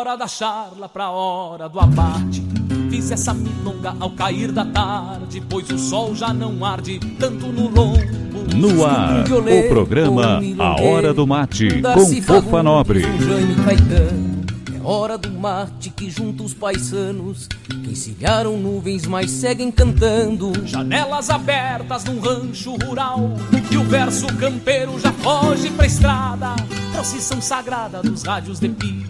Hora da charla pra hora do abate. Fiz essa milonga ao cair da tarde, pois o sol já não arde tanto no lombo. No ar, o programa A Hora do Mate, com Fofa Nobre. É hora do mate que junta os paisanos que encilharam nuvens, mas seguem cantando. Janelas abertas num rancho rural e o verso campeiro já foge pra estrada. Procissão sagrada dos rádios de pilha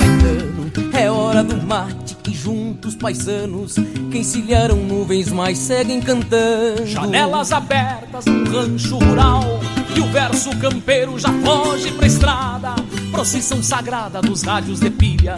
é hora do mate que juntos paisanos que encilharam nuvens mas seguem cantando. Janelas abertas num rancho rural e o verso campeiro já foge pra estrada. Procissão sagrada dos rádios de pilha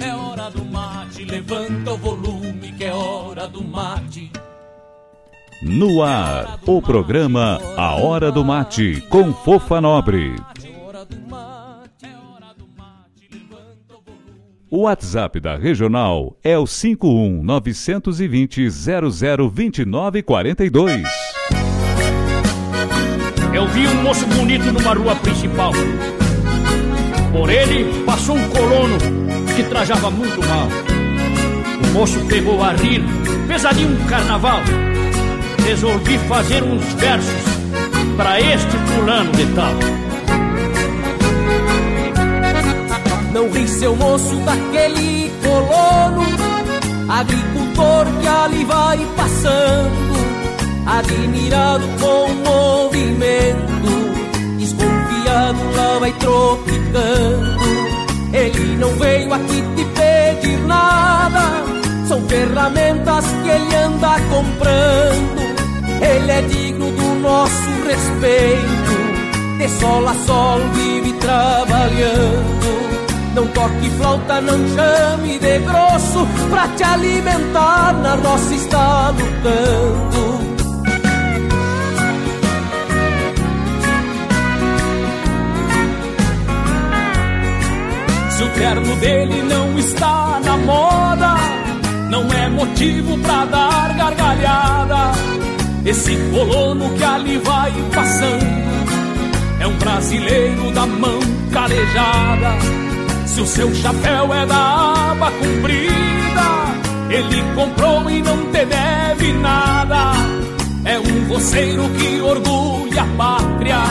Do mate. No ar, o programa A Hora do Mate, com Fofa Nobre. O WhatsApp da Regional é o 51 920 002942. Eu vi um moço bonito numa rua principal. Por ele passou um colono que trajava muito mal. Moço pegou a rir, pesadinho um carnaval. Resolvi fazer uns versos para este fulano de tal. Não ri seu moço daquele colono, agricultor que ali vai passando, admirado com o movimento, desconfiado lá vai tropicando. Ele não veio aqui te pedir nada, são ferramentas que ele anda comprando. Ele é digno do nosso respeito, de sol a sol vive trabalhando. Não toque flauta, não chame de grosso Pra te alimentar na roça está lutando Se o terno dele não está na moda Não é motivo pra dar gargalhada Esse colono que ali vai passando É um brasileiro da mão calejada se o seu chapéu é da aba comprida, ele comprou e não te deve nada. É um roceiro que orgulha a pátria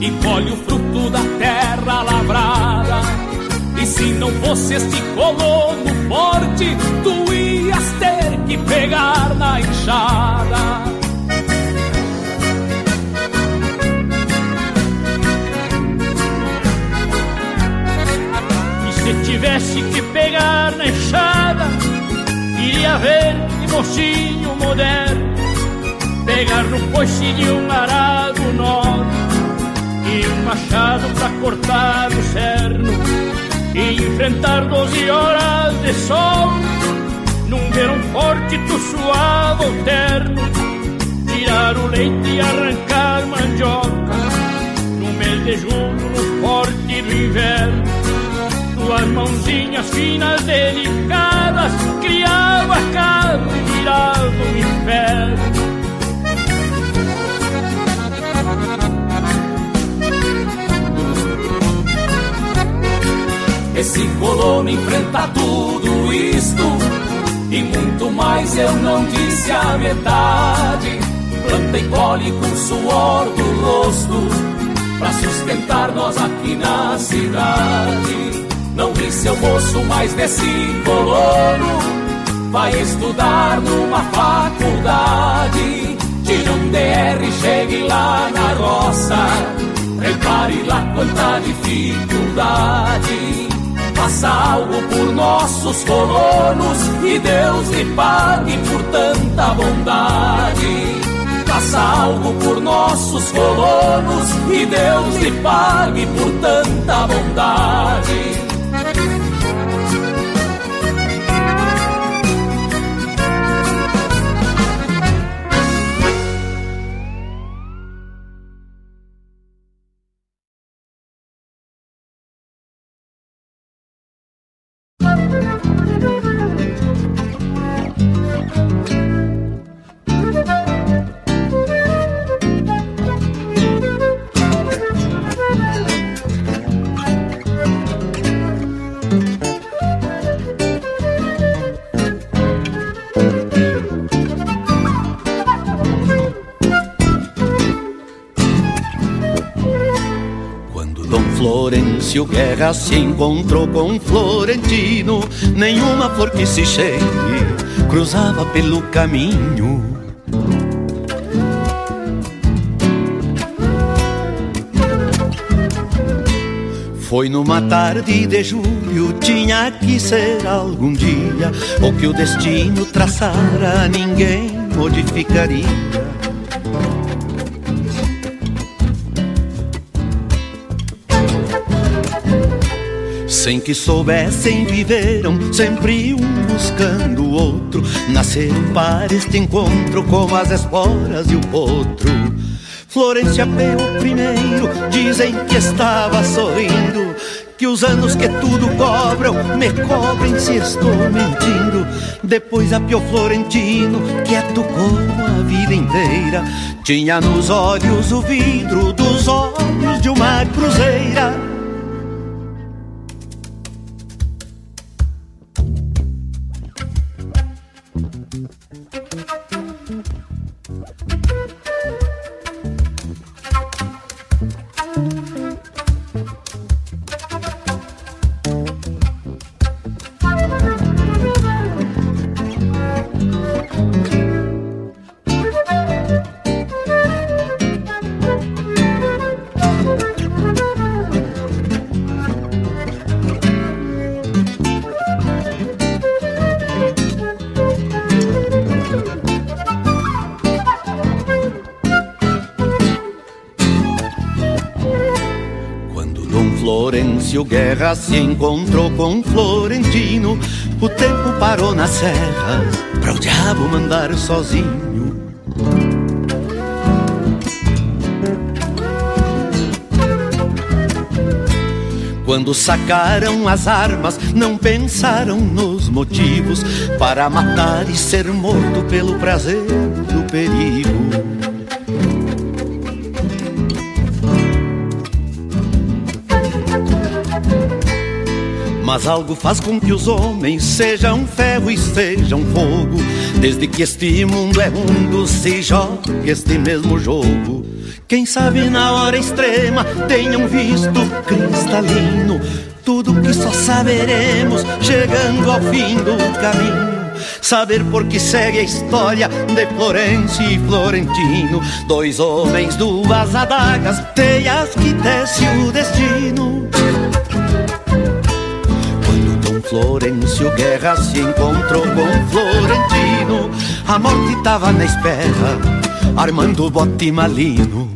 e colhe o fruto da terra lavrada. E se não fosse este colono forte, tu ias ter que pegar na enxada. Se tivesse que pegar na enxada, iria ver que mocinho moderno pegar no coice de um arado nobre e um machado pra cortar o cerno e enfrentar doze horas de sol. Num verão forte tu suava o terno tirar o leite e arrancar mandioca no mês de julho no forte do inverno tuas mãozinhas finas delicadas criava carne e virava o inferno Esse colono enfrenta tudo isto e muito mais eu não disse a metade. Planta e colhe com suor do rosto pra sustentar nós aqui na cidade. Não vi seu moço, mas desse colono vai estudar numa faculdade. Tire um DR, chegue lá na roça, repare lá quanta dificuldade faça algo por nossos colonos e Deus lhe pague por tanta bondade. Faça algo por nossos colonos e Deus lhe pague por tanta bondade. Florencio Guerra se encontrou com Florentino, nenhuma flor que se chegue cruzava pelo caminho. Foi numa tarde de julho, tinha que ser algum dia, o que o destino traçara ninguém modificaria. Sem que soubessem, viveram sempre um buscando o outro. Nasceram para este encontro como as esporas e o potro. Florência pelo primeiro, dizem que estava sorrindo. Que os anos que tudo cobram me cobrem se estou mentindo. Depois apiou Florentino, quieto como a vida inteira. Tinha nos olhos o vidro dos olhos de uma cruzeira. Thank you. Guerra se encontrou com Florentino. O tempo parou na serra para o diabo mandar sozinho. Quando sacaram as armas, não pensaram nos motivos para matar e ser morto pelo prazer do perigo. Mas algo faz com que os homens sejam ferro e sejam fogo. Desde que este mundo é mundo, se joga este mesmo jogo. Quem sabe na hora extrema tenham visto cristalino. Tudo que só saberemos chegando ao fim do caminho. Saber por que segue a história de Florencio e Florentino. Dois homens, duas adagas, teias que tece o destino. Florencio Guerra se encontrou com Florentino. A morte tava na espera, armando bote malino.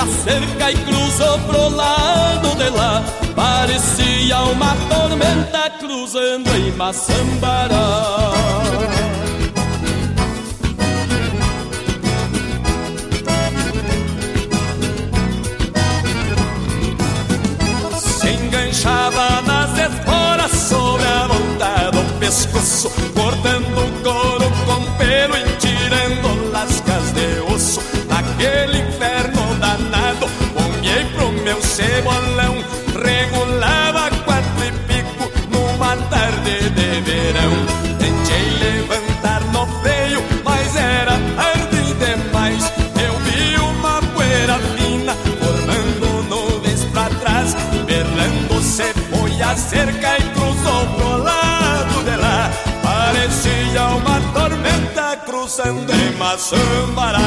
a cerca e cruzou pro lado de lá. Parecia uma tormenta cruzando em Maçambará. Se enganchava nas esporas sobre a volta do pescoço, cortando Maçambará.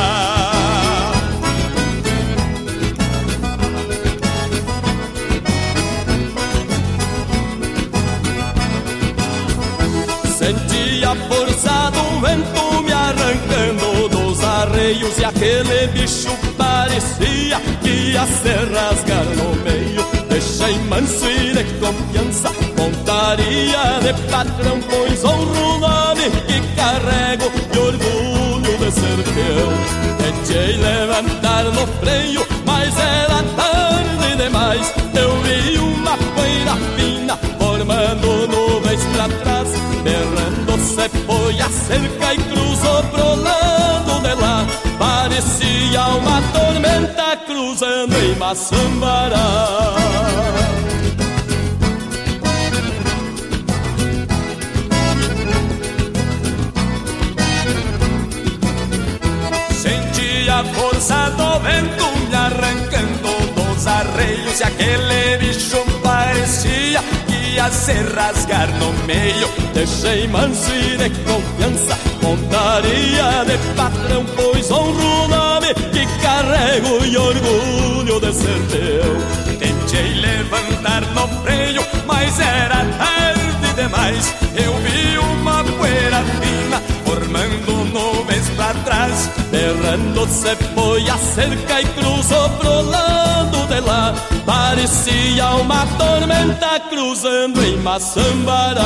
Senti a força do vento me arrancando dos arreios e aquele bicho parecia que ia se rasgar no meio. Deixei manso e de confiança, montaria de patrão, pois honro o nome que carrega. freio, mas era tarde demais. Eu vi uma poeira fina formando nuvens pra trás. Berrando se foi a cerca e cruzou pro lado de lá. Parecia uma tormenta cruzando em Maçambará. cansado vento me arrancando dos arreios e aquele bicho parecia que ia se rasgar no meio. Deixei manso e de confiança, montaria de patrão, pois honro o nome que carrego e orgulho de ser teu. Tentei levantar no freio, mas era tarde demais. Eu vi uma poeira fina formando atrás, berrando se foi a cerca e cruzou pro lado de lá. Parecia uma tormenta cruzando em Maçambará.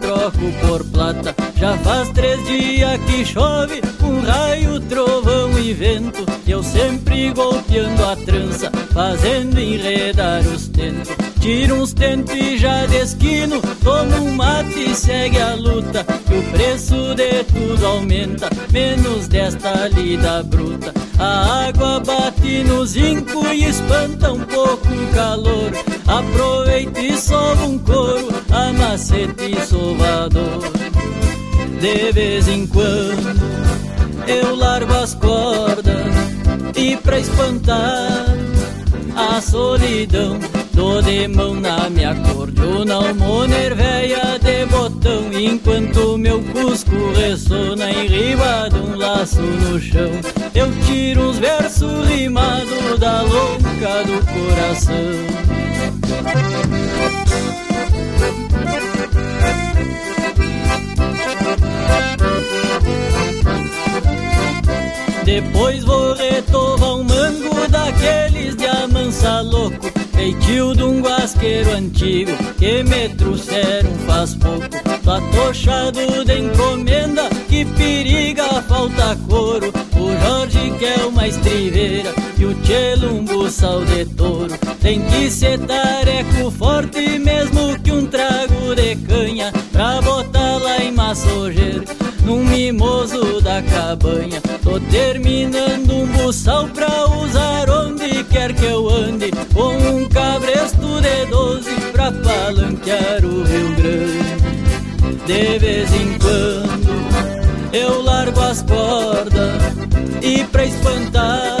troco por plata. Já faz três dias que chove, um raio, trovão e vento. Eu sempre golpeando a trança, fazendo enredar os tentos. Tiro uns tentos e já desquino, tomo um mate e segue a luta. Que o preço de tudo aumenta, menos desta lida bruta. A água bate no zinco e espanta um pouco o calor. Aproveita e sova um couro, a macete sovador. De vez em quando eu largo as cordas e pra espantar a solidão Dou de mão na minha cordiona Uma nerveia de botão Enquanto meu cusco ressona Em riba de um laço no chão Eu tiro uns versos rimados Da louca do coração. Depois vou retovar um mango daqueles de amansa louco Feitio de um guasqueiro antigo que me trouxeram faz pouco. Patochado de encomenda que periga falta couro. O Jorge quer uma estriveira e o Tchelo um buçal de touro. Tem que ser tareco forte mesmo que um trago de canha Pra botar lá em massojeiro num mimoso da cabanha. Tô terminando um buçal pra usar onde quer que eu ande, com um cabresto de doze pra palanquear o Rio Grande. De vez em quando eu largo as cordas e pra espantar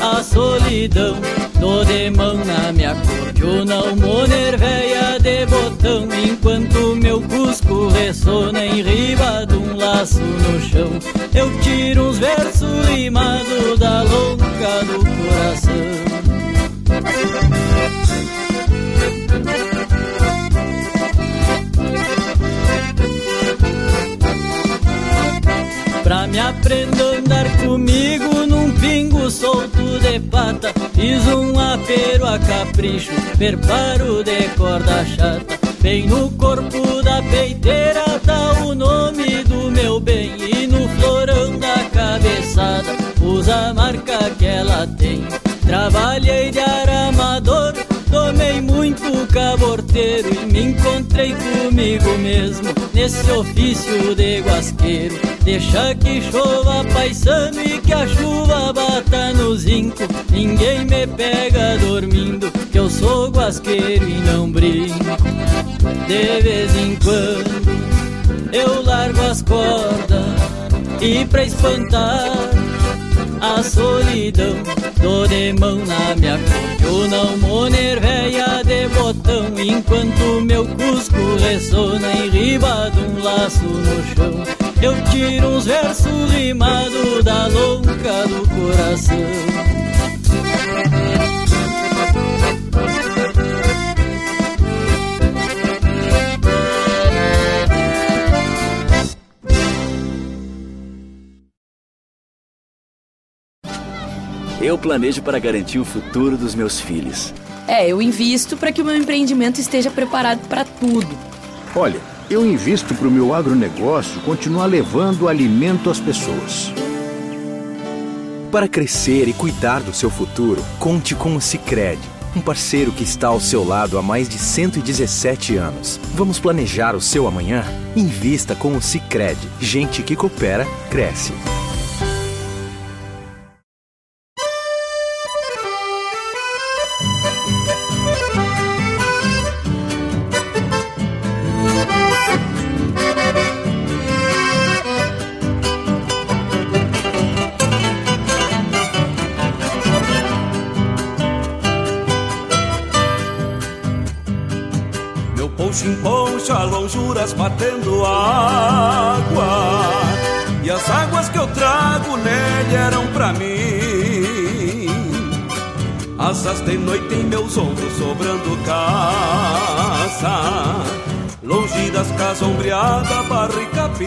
a solidão Tô de mão na minha cordiona, uma nerveia de botão Enquanto meu cusco ressona em riba no chão. Eu tiro uns versos rimados da louca do coração. Pra me aprender a andar comigo num pingo solto de pata Fiz um apero a capricho, preparo de corda chata Bem no corpo da peiteira tá o nome do meu bem. E no florão da cabeçada usa a marca que ela tem. Trabalhei de aramador Tomei muito caborteiro e me encontrei comigo mesmo Nesse ofício de guasqueiro. Deixa que chova paisano e que a chuva bata no zinco Ninguém me pega dormindo Que eu sou guasqueiro e não brinco De vez em quando eu largo as cordas E pra espantar a solidão Tô de mão na minha cordiona, uma nerveia de botão Enquanto meu cusco ressona em riba de um laço no chão. Eu tiro uns versos rimados da louca do coração Eu planejo para garantir o futuro dos meus filhos. É, eu invisto para que o meu empreendimento esteja preparado para tudo. Olha, eu invisto para o meu agronegócio continuar levando alimento às pessoas. Para crescer e cuidar do seu futuro, conte com o Sicredi, um parceiro que está ao seu lado há mais de 117 anos. Vamos planejar o seu amanhã? Invista com o Sicredi. Gente que coopera cresce. Lonjuras batendo água. E as águas que eu trago nele eram pra mim. Asas de noite em meus ombros sobrando casa Longe das casas e capim.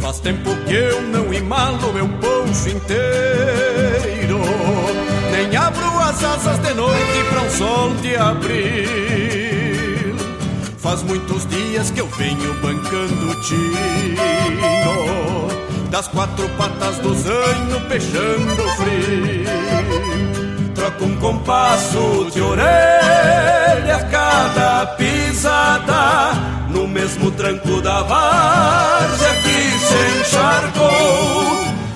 Faz tempo que eu não imalo meu poncho inteiro. Nem abro as asas de noite pra um sol de abril Faz muitos dias que eu venho bancando tino das quatro patas do zanho peixando frio. Troca um compasso de orelha a cada pisada, no mesmo tranco da várzea que se encharcou.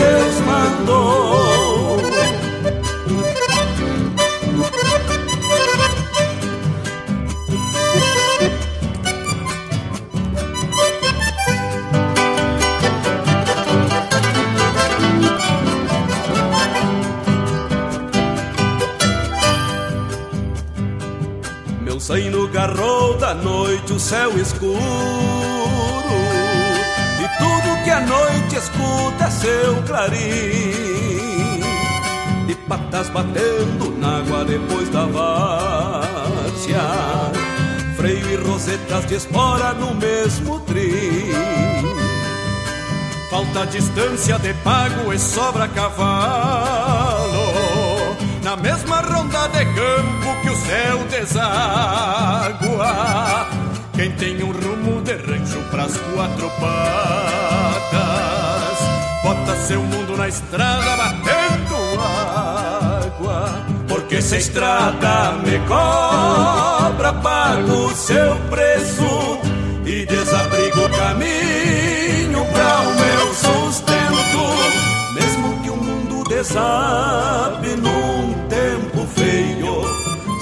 Deus mandou. Sai no garrou da noite o céu escuro que a noite escuta seu clarim. De patas batendo na água depois da várzea. Freio e rosetas de espora no mesmo trim. Falta distância de pago e sobra cavalo. Na mesma ronda de campo que o céu deságua. Quem tem um rumo de rancho pras quatro patas, bota seu mundo na estrada batendo água. Porque se a estrada me cobra, pago seu preço e desabrigo o caminho para o meu sustento. Mesmo que o mundo desabe feio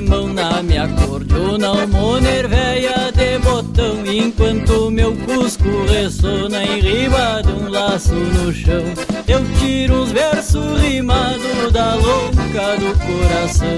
Mão na minha cordiona Uma véia de botão Enquanto meu cusco ressona Em riba de um laço no chão. Eu tiro uns versos rimados Da louca do coração.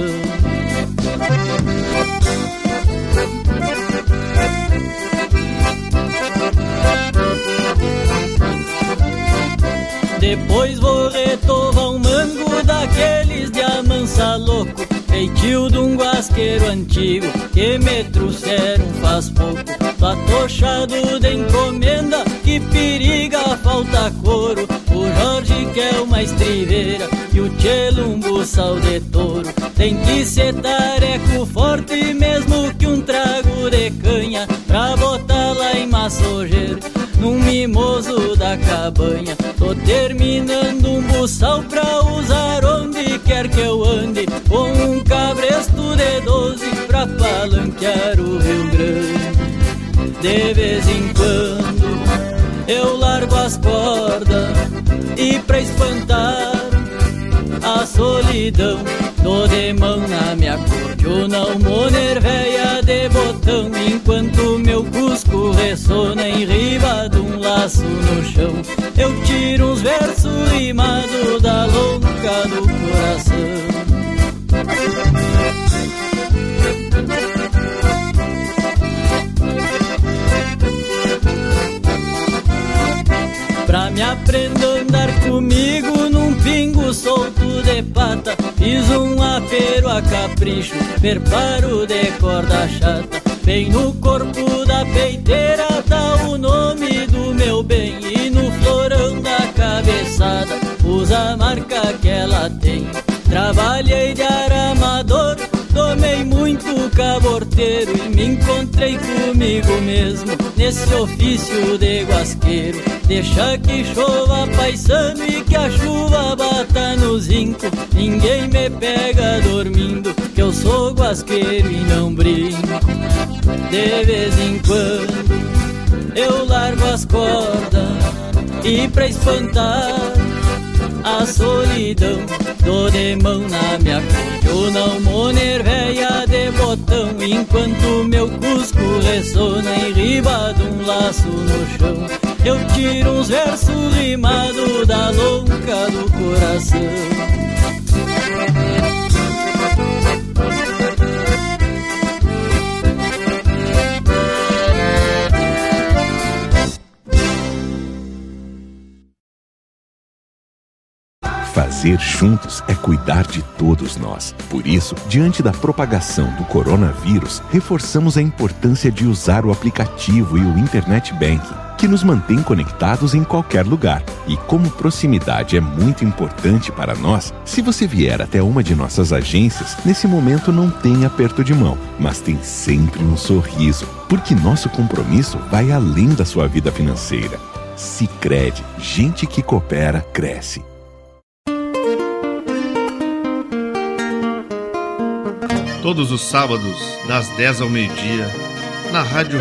Depois vou retovar um mango daqueles de amansa louco Feitio de um guasqueiro antigo que me trouxeram faz pouco. Patochado de encomenda que periga falta couro. O Jorge quer uma estriveira e o Tchelo um buçal de touro. Tem que ser tareco forte mesmo que um trago de canha pra botar lá em massojeiro num mimoso da cabanha. Tô terminando um buçal pra usar pra palanquear o Rio Grande. De vez em quando eu largo as cordas e pra espantar a solidão Tô de mão na minha cordiona, moner véia de botão Enquanto meu cusco ressona em riba de um laço no chão Eu tiro uns versos rimados da louca do coração Aprender a andar comigo num pingo solto de pata. Fiz um apero a capricho, preparo de corda chata. Bem no corpo da peiteira tá o nome do meu bem. E no florão da cabeçada usa a marca que ela tem. Trabalhei de aramador Tomei muito caborteiro e me encontrei comigo mesmo Nesse ofício de guasqueiro Deixa que chova paisano e que a chuva bata no zinco. Ninguém me pega dormindo Que eu sou guasqueiro e não brinco. De vez em quando eu largo as cordas E pra espantar a solidão Tô de mão na minha cordiona, um moner véia de botão Enquanto meu cusco ressona em riba de um laço no chão Eu tiro uns versos rimados da louca do coração Fazer juntos é cuidar de todos nós. Por isso, diante da propagação do coronavírus, reforçamos a importância de usar o aplicativo e o Internet Banking, que nos mantém conectados em qualquer lugar. E como proximidade é muito importante para nós, se você vier até uma de nossas agências, nesse momento não tem aperto de mão, mas tem sempre um sorriso, porque nosso compromisso vai além da sua vida financeira. Sicredi, gente que coopera cresce. Todos os sábados, das 10 ao meio-dia, na Rádio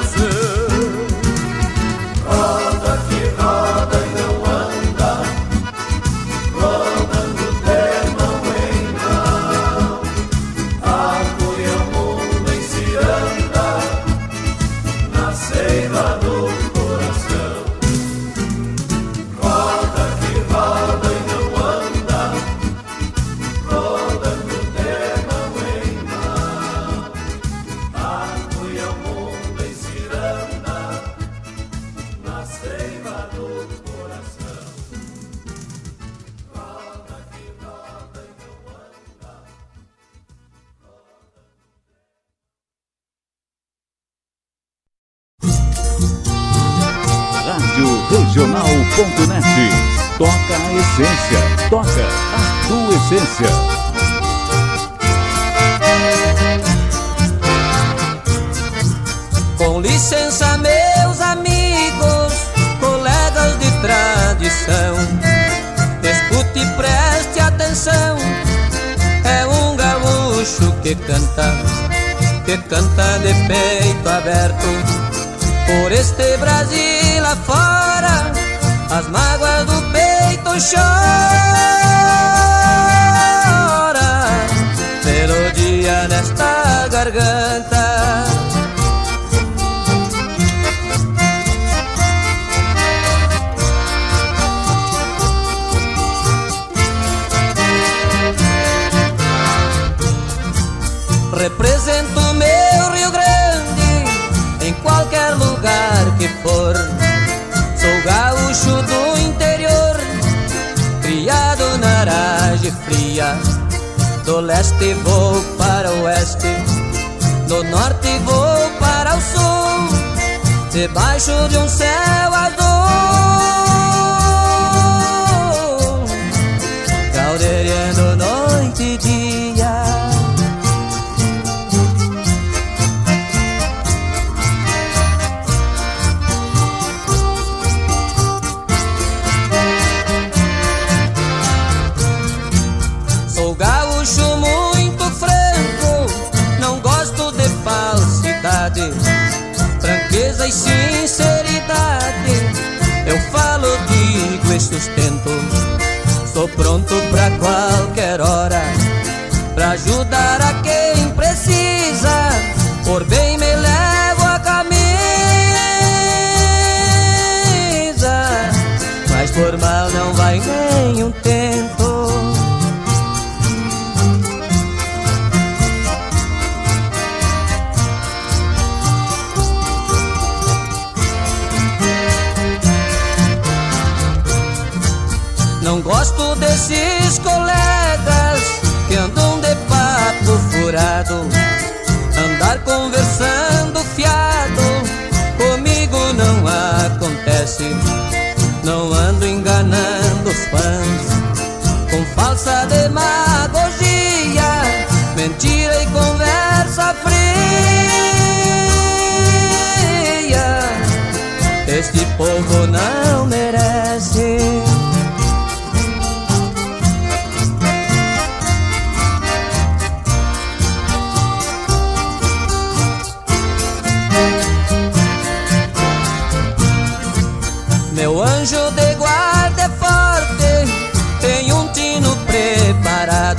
Do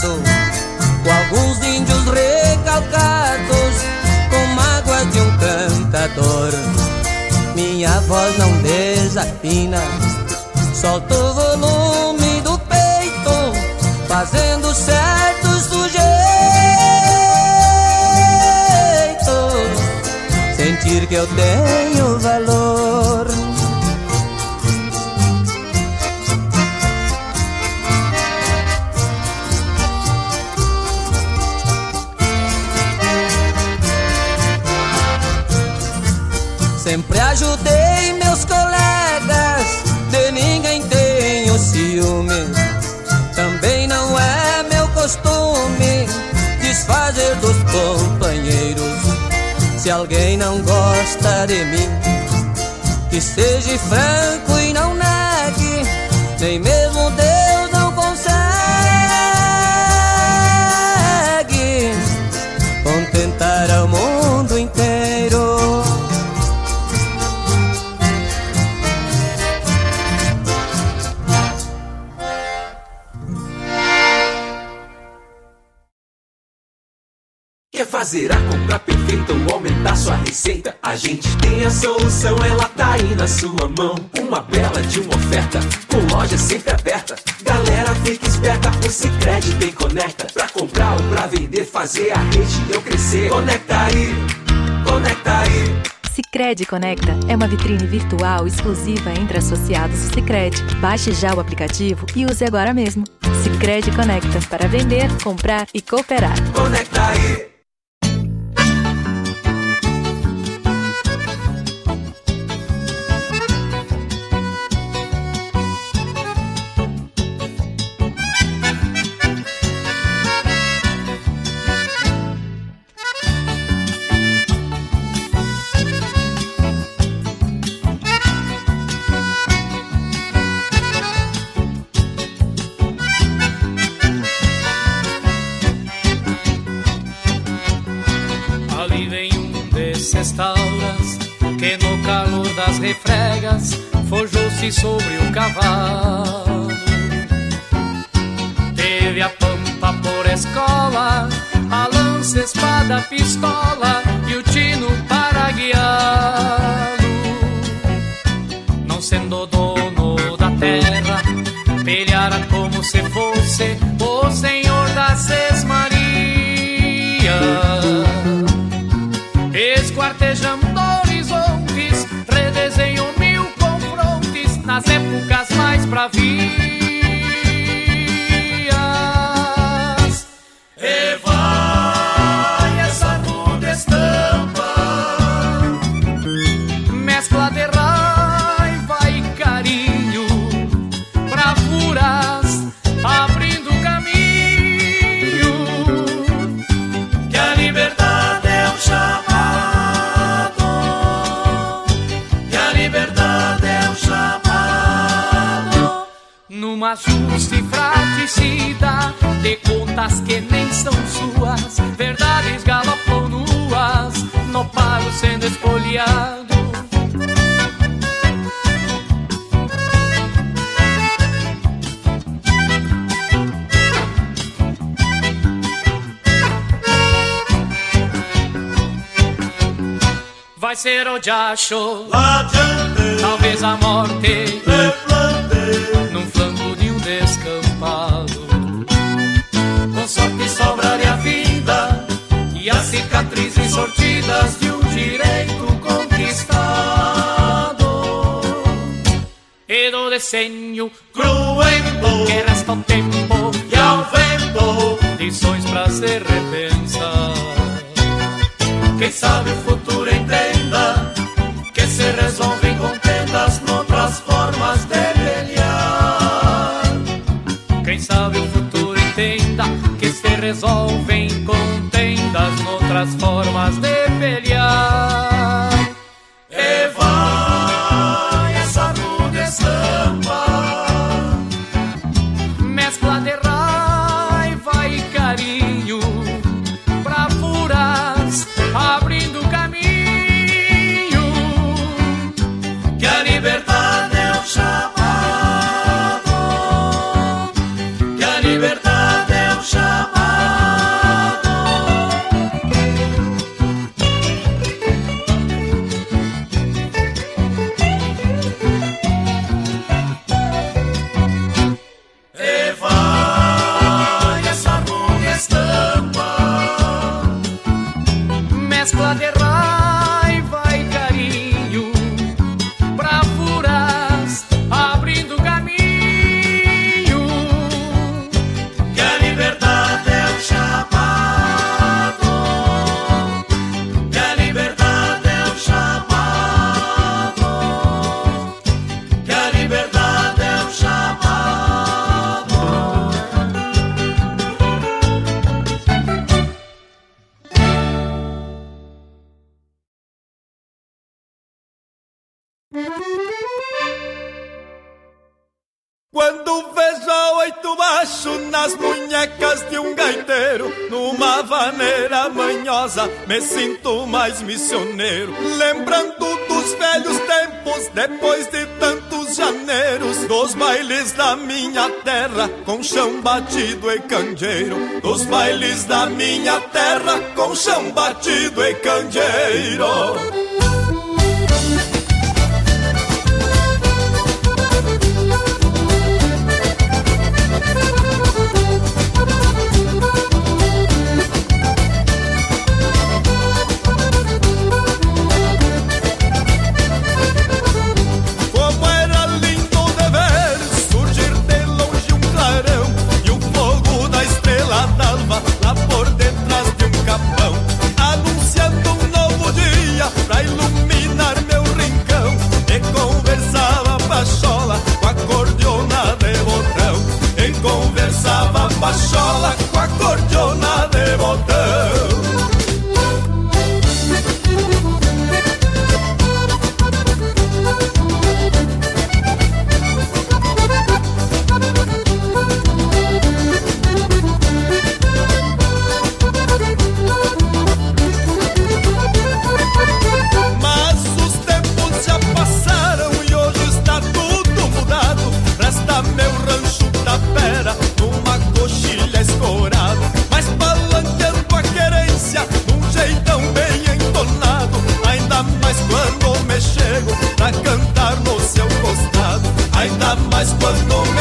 com alguns índios recalcados, com mágoa de um cantador. Minha voz não desafina, solta o volume do peito, fazendo certos sujeitos sentir que eu tenho Se alguém não gosta de mim, que seja franco e não negue, nem mesmo sua mão. Uma bela de uma oferta, com loja sempre aberta. Galera fica esperta, o Cicred tem conecta. Pra comprar ou pra vender, fazer a rede eu crescer. Conecta aí, conecta aí. Sicredi Conecta é uma vitrine virtual exclusiva entre associados do Sicredi. Baixe já o aplicativo e use agora mesmo. Sicredi Conecta para vender, comprar e cooperar. Conecta aí. Forjou-se sobre o cavalo. Teve a pampa por escola, a lança, espada, pistola e o tino para guiá-lo. Não sendo dono da terra, pelhara como se fosse o senhor das Sesmarias. Esquartejando horizontes, nas épocas mais bravias. E contas que nem são suas, verdades galopam nuas, no pago sendo espoliado. Vai ser o diacho, talvez a morte, num flanco de um descampado. Sobraria a vida e as cicatrizes sortidas de um direito conquistado. E do desenho cruento que resta ao tempo e ao vento, lições pra se repensar. Quem sabe o futuro entenda que se resolvem contendas noutras formas manhosa, me sinto mais missioneiro. Lembrando dos velhos tempos, depois de tantos janeiros, dos bailes da minha terra, com chão batido e candeeiro. Dos bailes da minha terra, com chão batido e candeeiro.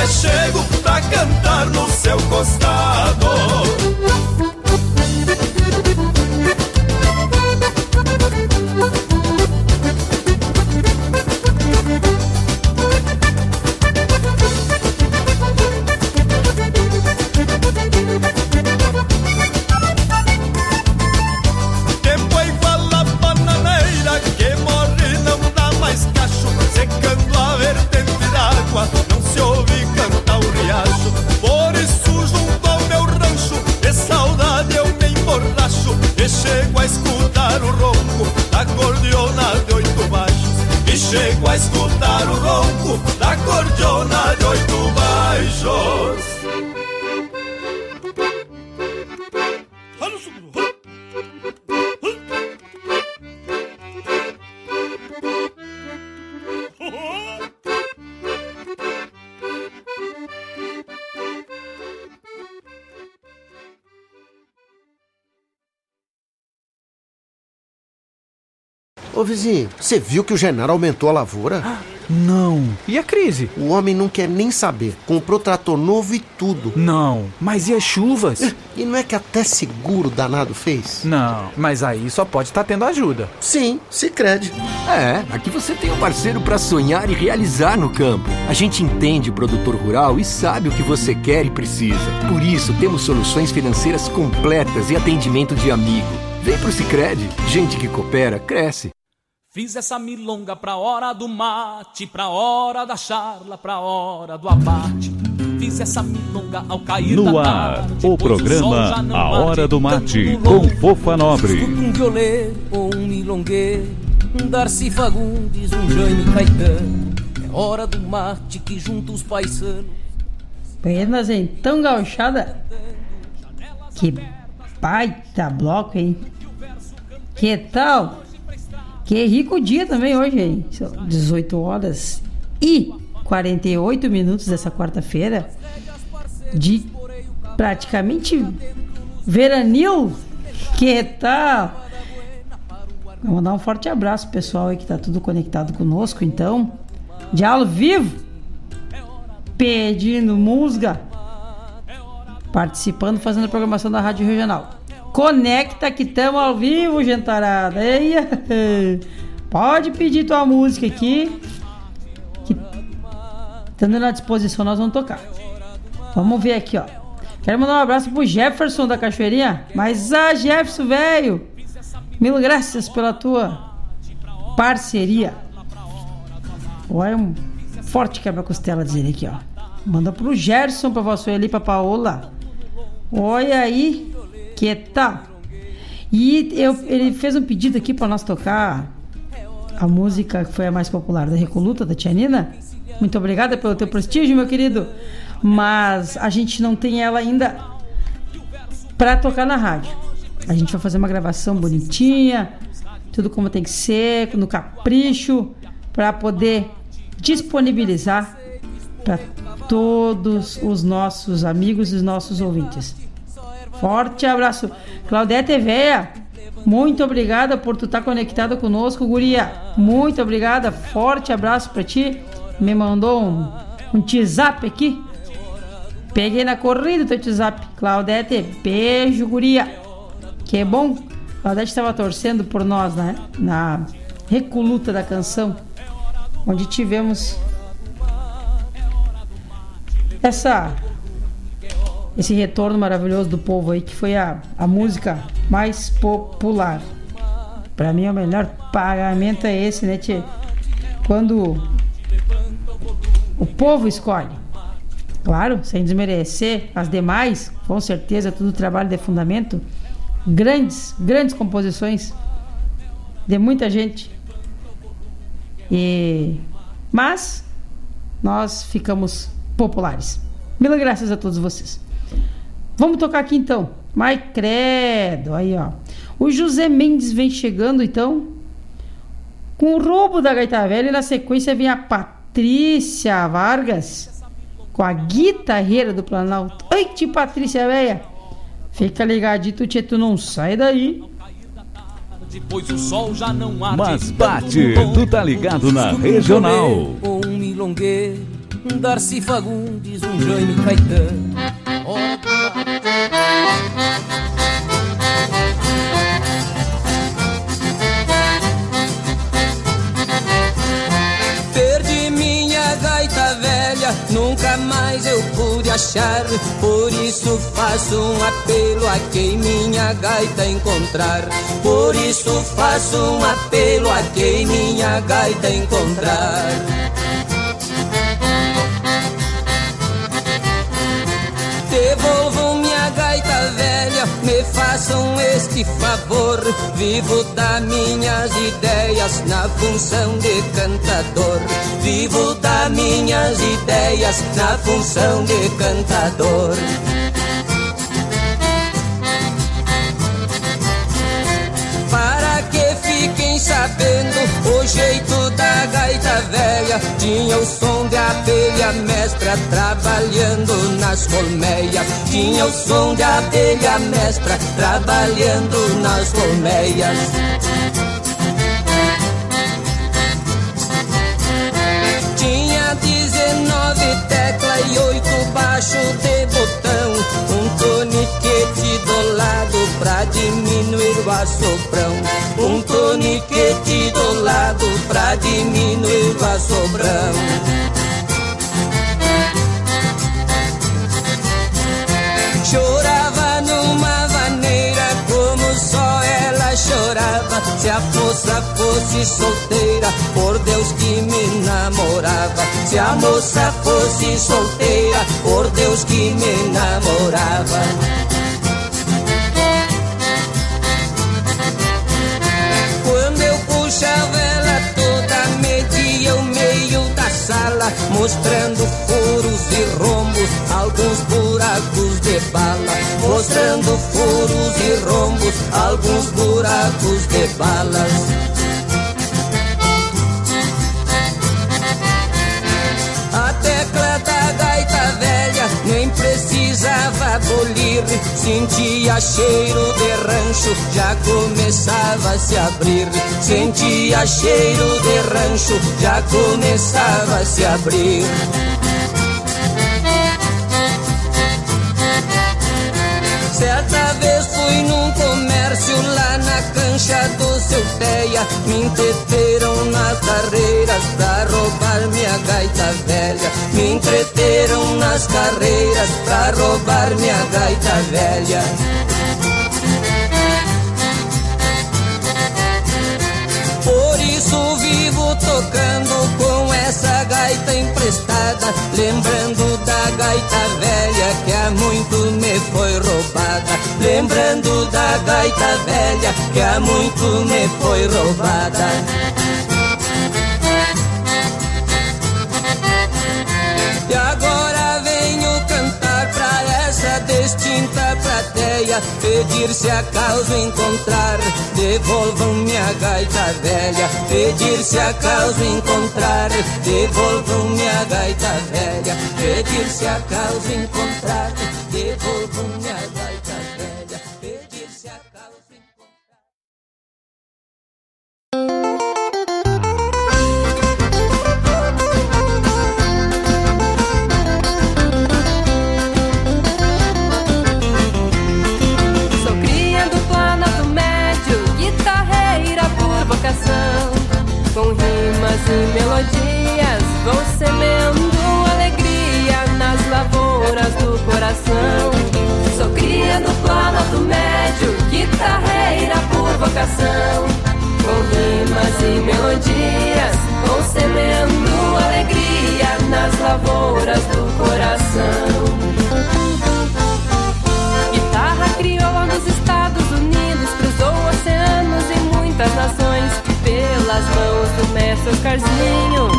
Chego pra cantar no seu costado. Você viu que o Genaro aumentou a lavoura? Não. E a crise? O homem não quer nem saber. Comprou trator novo e tudo. Não. Mas e as chuvas? E não é que até seguro danado fez? Não. Mas aí só pode estar tá tendo ajuda. Sim, se crede. É, aqui você tem um parceiro para sonhar e realizar no campo. A gente entende o produtor rural e sabe o que você quer e precisa. Por isso, temos soluções financeiras completas e atendimento de amigo. Vem pro Sicredi. Gente que coopera, cresce. Fiz essa milonga pra hora do mate, pra hora da charla, pra hora do abate. Fiz essa milonga ao cair no da ar, tarde, o programa o A Hora do Mate, com Fofa Nobre. Um violeiro ou um milongueiro, um Darcy Fagundes, um Jaime Caetano. É hora do mate que junta os paisanos. Apenas então, gauchada. Que baita bloco, hein? Que tal? Que rico dia também hoje, hein? São 18 horas e 48 minutos dessa quarta-feira. De praticamente veranil. Que tal? Vou mandar um forte abraço pessoal aí que tá tudo conectado conosco, então. Ao vivo. Pedindo musga. Participando, fazendo a programação da Rádio Regional. Conecta que estamos ao vivo, gentarada. Eia. Pode pedir tua música aqui. Estando à disposição, nós vamos tocar. Vamos ver aqui, ó. Quero mandar um abraço pro Jefferson da Cachoeirinha. Mas, ah, Jefferson, velho. Mil graças pela tua parceria. Olha, um forte quebra-costela dizer aqui, ó. Manda pro Gerson, pra você ali, pra Paola. Olha aí, que tal? E eu, ele fez um pedido aqui para nós tocar a música que foi a mais popular da Recoluta, da Tia Nina. Muito obrigada pelo teu prestígio, meu querido. Mas a gente não tem ela ainda para tocar na rádio. A gente vai fazer uma gravação bonitinha, tudo como tem que ser, no capricho, para poder disponibilizar para todos os nossos amigos e os nossos ouvintes. Forte abraço. Claudete Veia, muito obrigada por tu estar tá conectada conosco, Guria. Muito obrigada. Forte abraço para ti. Me mandou um, um WhatsApp aqui. Peguei na corrida o teu WhatsApp. Claudete, beijo, Guria. Que bom. Claudete estava torcendo por nós, né? Na recoluta da canção, onde tivemos essa esse retorno maravilhoso do povo aí, que foi a, a música mais popular. Para mim, o melhor pagamento é esse, né, Tchê? Quando o povo escolhe. Claro, sem desmerecer as demais, com certeza, tudo trabalho de fundamento. Grandes, grandes composições de muita gente. E mas nós ficamos populares. Mil graças a todos vocês. Vamos tocar aqui então. Mai credo. Aí, ó. O José Mendes vem chegando então. Com o roubo da gaita velha e na sequência vem a Patrícia Vargas. Com a guitarreira do Planalto. Oi, Patrícia velha. Fica ligadito, tia, tu não sai daí. Pois o sol já não arde Mas bate, tu tá ligado na regional. Um milongueiro, um Darcy Fagundes, um Jaime Caetano. Perdi minha gaita velha, nunca mais eu pude achar. Por isso faço um apelo a quem minha gaita encontrar. Por isso faço um apelo a quem minha gaita encontrar. Façam este favor. Vivo das minhas ideias na função de cantador. Vivo das minhas ideias na função de cantador. O jeito da gaita velha Tinha o som de abelha mestra trabalhando nas colmeias. Tinha o som de abelha mestra trabalhando nas colmeias. Tinha 19 teclas e oito baixo de botão. Um toniquete do lado pra diminuir o assoprão. Um toniquete do lado pra diminuir o assoprão. Chorava numa vaneira como só ela chorava. Se a moça fosse solteira, por Deus que me namorava. Se a moça fosse solteira, por Deus que me namorava mostrando furos e rombos, alguns buracos de bala. Mostrando furos e rombos, alguns buracos de balas. Precisava abolir. Sentia cheiro de rancho, já começava a se abrir. Sentia cheiro de rancho, já começava a se abrir. Certa vez fui num comércio lá na cancha do seu teia Me entreteram nas carreiras pra roubar minha gaita velha. Me entreteram nas carreiras pra roubar minha gaita velha. Por isso vivo tocando com essa gaita emprestada Lembrando da gaita velha que há muito me foi roubada. Lembrando da gaita velha que há muito me foi roubada Pedir se acaso encontrar. Devolvam minha gaita velha. Pedir se acaso encontrar. Devolvam minha gaita velha. Pedir se acaso encontrar. Devolvam minha coração. Sou cria do Planalto Médio, guitarreira por vocação. Com rimas e melodias, vou alegria nas lavouras do coração. Guitarra crioula nos Estados Unidos Cruzou oceanos e muitas nações Pelas mãos do mestre Oscarzinho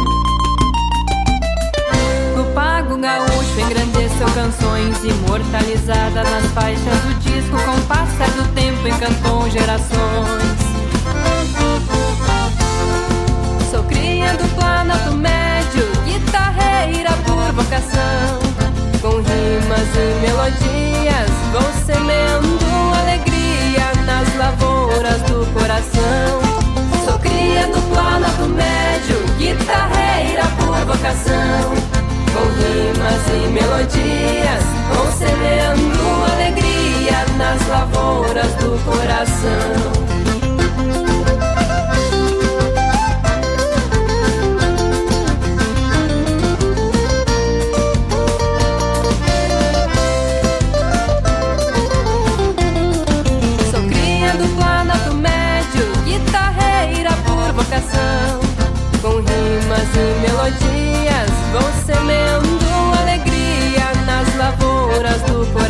No pago gaúcho engrandeceu canções Imortalizada nas faixas do disco Com passar do tempo encantou gerações Sou cria do Planalto Médio Guitarreira por vocação com rimas e melodias, vou semeando alegria nas lavouras do coração. Sou cria do planalto médio, guitarreira por vocação. Com rimas e melodias, vão alegria nas lavouras do coração. Com rimas e melodias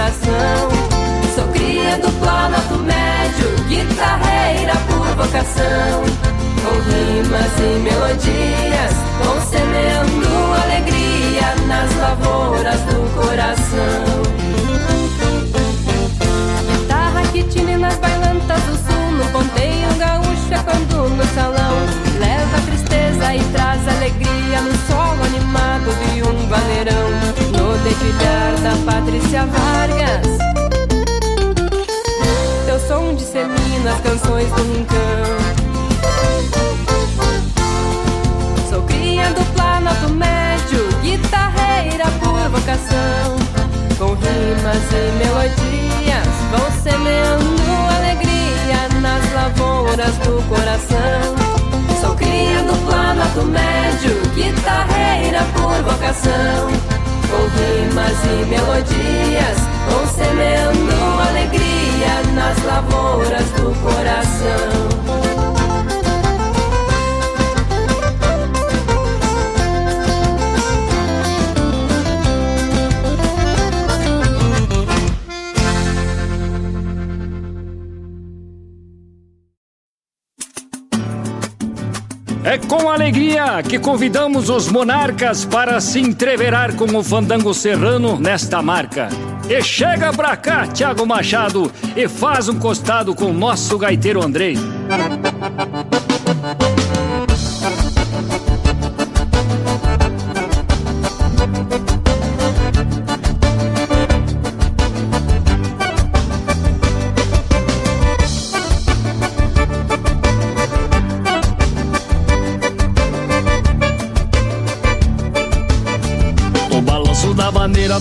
coração. Sou cria do planalto médio, guitarreira por vocação. Com rimas e melodias vão alegria nas lavouras do coração. Que tine nas bailantas do sul, no ponteio gaúcho é quando no salão Leva tristeza e traz alegria no solo animado de um vaneirão. No dedilhar da Patrícia Vargas. Teu som dissemina as canções do rincão. Sou cria do planalto médio, guitarreira por vocação. Rimas e melodias vão semeando alegria nas lavouras do coração. Sou cria do planalto médio, guitarreira por vocação. Com rimas e melodias, vou semeando alegria nas lavouras do coração. Alegria que convidamos os monarcas para se entreverar com o fandango serrano nesta marca. E chega pra cá, Tiago Machado, e faz um costado com o nosso gaiteiro Andrei.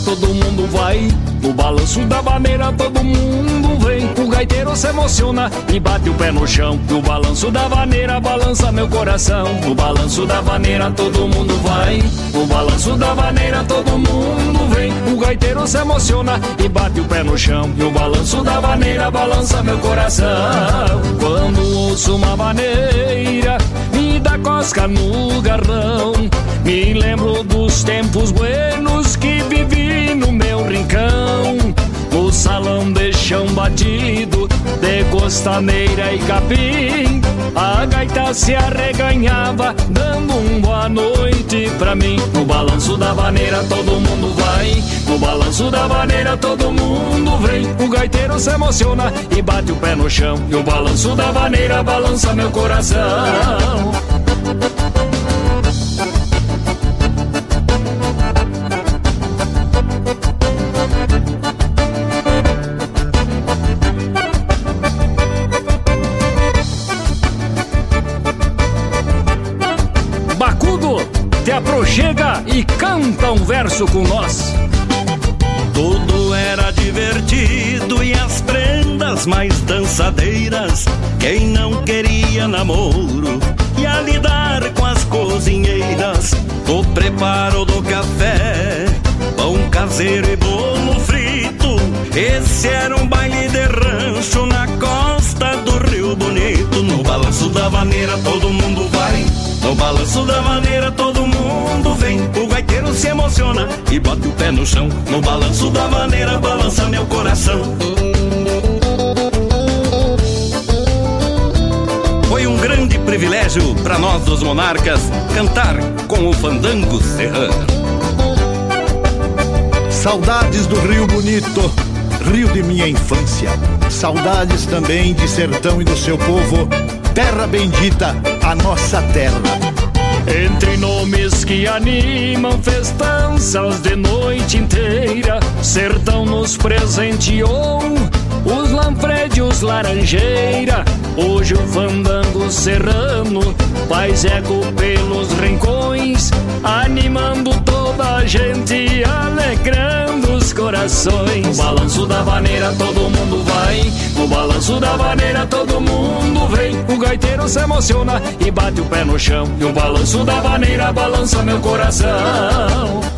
Todo mundo vai. No balanço da maneira todo mundo vem. O gaiteiro se emociona e bate o pé no chão. No balanço da vaneira balança meu coração. No balanço da vaneira todo mundo vai. No balanço da vaneira todo mundo vem. O gaiteiro se emociona e bate o pé no chão. E o balanço da vaneira balança meu coração. Quando ouço uma vaneira, dá cosca no garrão. Me lembro dos tempos buenos que vivi no meu rincão. No salão de chão batido, de costaneira e capim. A gaita se arreganhava, dando um boa noite pra mim. No balanço da vaneira todo mundo vai, no balanço da vaneira todo mundo vem. O gaiteiro se emociona e bate o pé no chão. E o balanço da vaneira balança meu coração. Canta um verso com nós. Tudo era divertido e as prendas mais dançadeiras. Quem não queria namoro ia lidar com as cozinheiras. O preparo do café, pão caseiro e bolo frito. Esse era um baile de rancho na costa do Rio Bonito. No balanço da maneira todo mundo vai. No balanço da maneira todo mundo vem. O gaiteiro se emociona e bota o pé no chão. No balanço da maneira balança meu coração. Foi um grande privilégio para nós dos monarcas cantar com o fandango serrano. Saudades do Rio Bonito, rio de minha infância. Saudades também de sertão e do seu povo terra bendita, a nossa terra. Entre nomes que animam festanças de noite inteira, sertão nos presenteou os Lanfredios Laranjeira, Hoje o fandango serrano faz eco pelos rincões, animando toda a gente alegrando os corações. No balanço da vaneira todo mundo vai, no balanço da vaneira todo mundo vem. O gaiteiro se emociona e bate o pé no chão, e o balanço da vaneira balança meu coração.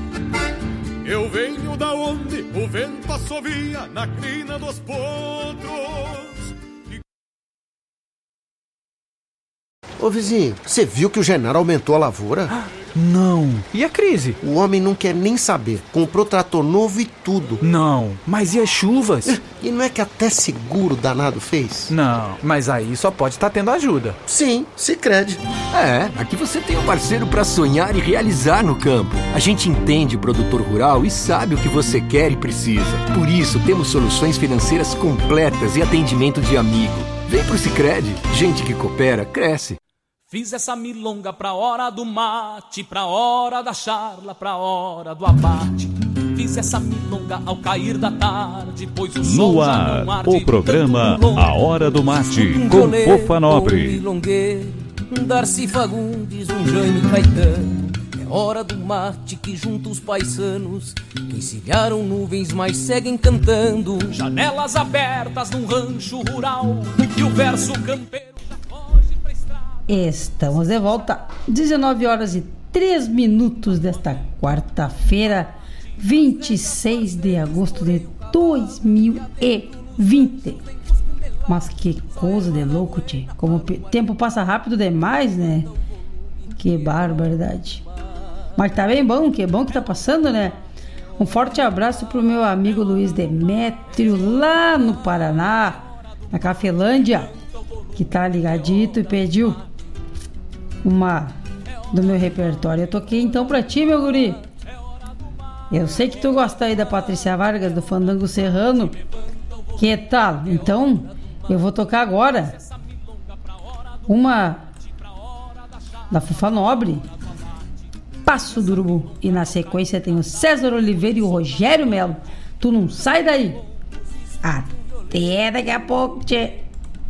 Eu venho da onde o vento assovia na crina dos potros. Ô vizinho, você viu que o Genaro aumentou a lavoura? Não. E a crise? O homem não quer nem saber. Comprou trator novo e tudo. Não. Mas e as chuvas? E não é que até seguro danado fez? Não. Mas aí só pode estar tendo ajuda. Sim, se crede. É, aqui você tem um parceiro para sonhar e realizar no campo. A gente entende o produtor rural e sabe o que você quer e precisa. Por isso, temos soluções financeiras completas e atendimento de amigo. Vem pro Sicredi. Gente que coopera cresce. Fiz essa milonga pra hora do mate, pra hora da charla, pra hora do abate. Fiz essa milonga ao cair da tarde, pois o sol No já ar, não arde o programa. A Hora do Mate, Um com Fofa um Nobre. milongueiro, um Darcy Fagundes, um Jaime Caetano. É hora do mate que junta os paisanos que encilharam nuvens, mas seguem cantando. Janelas abertas num rancho rural e o verso campeiro. Estamos de volta. 19 horas e 3 minutos desta quarta-feira, 26 de agosto de 2020. Mas que coisa de louco, tchê. Como o tempo passa rápido demais, né? Que barbaridade. Mas tá bem bom, que bom que tá passando, né? Um forte abraço pro meu amigo Luiz Demétrio, lá no Paraná, na Cafelândia, que tá ligadito e pediu uma do meu repertório. Eu toquei então pra ti, meu guri. Eu sei que tu gosta aí da Patrícia Vargas, do Fandango Serrano. Que tal? Então, eu vou tocar agora uma da Fufa Nobre, Passo do Urubu. E na sequência tem o César Oliveira e o Rogério Melo. Tu não sai daí. Até daqui a pouco, tchê.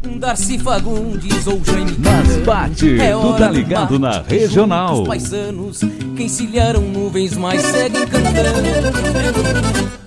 Um Darcy Fagundes ou Jaime Mas bate, É tu tá do ligado na regional. Os paisanos que encilharam nuvens, mas seguem cantando.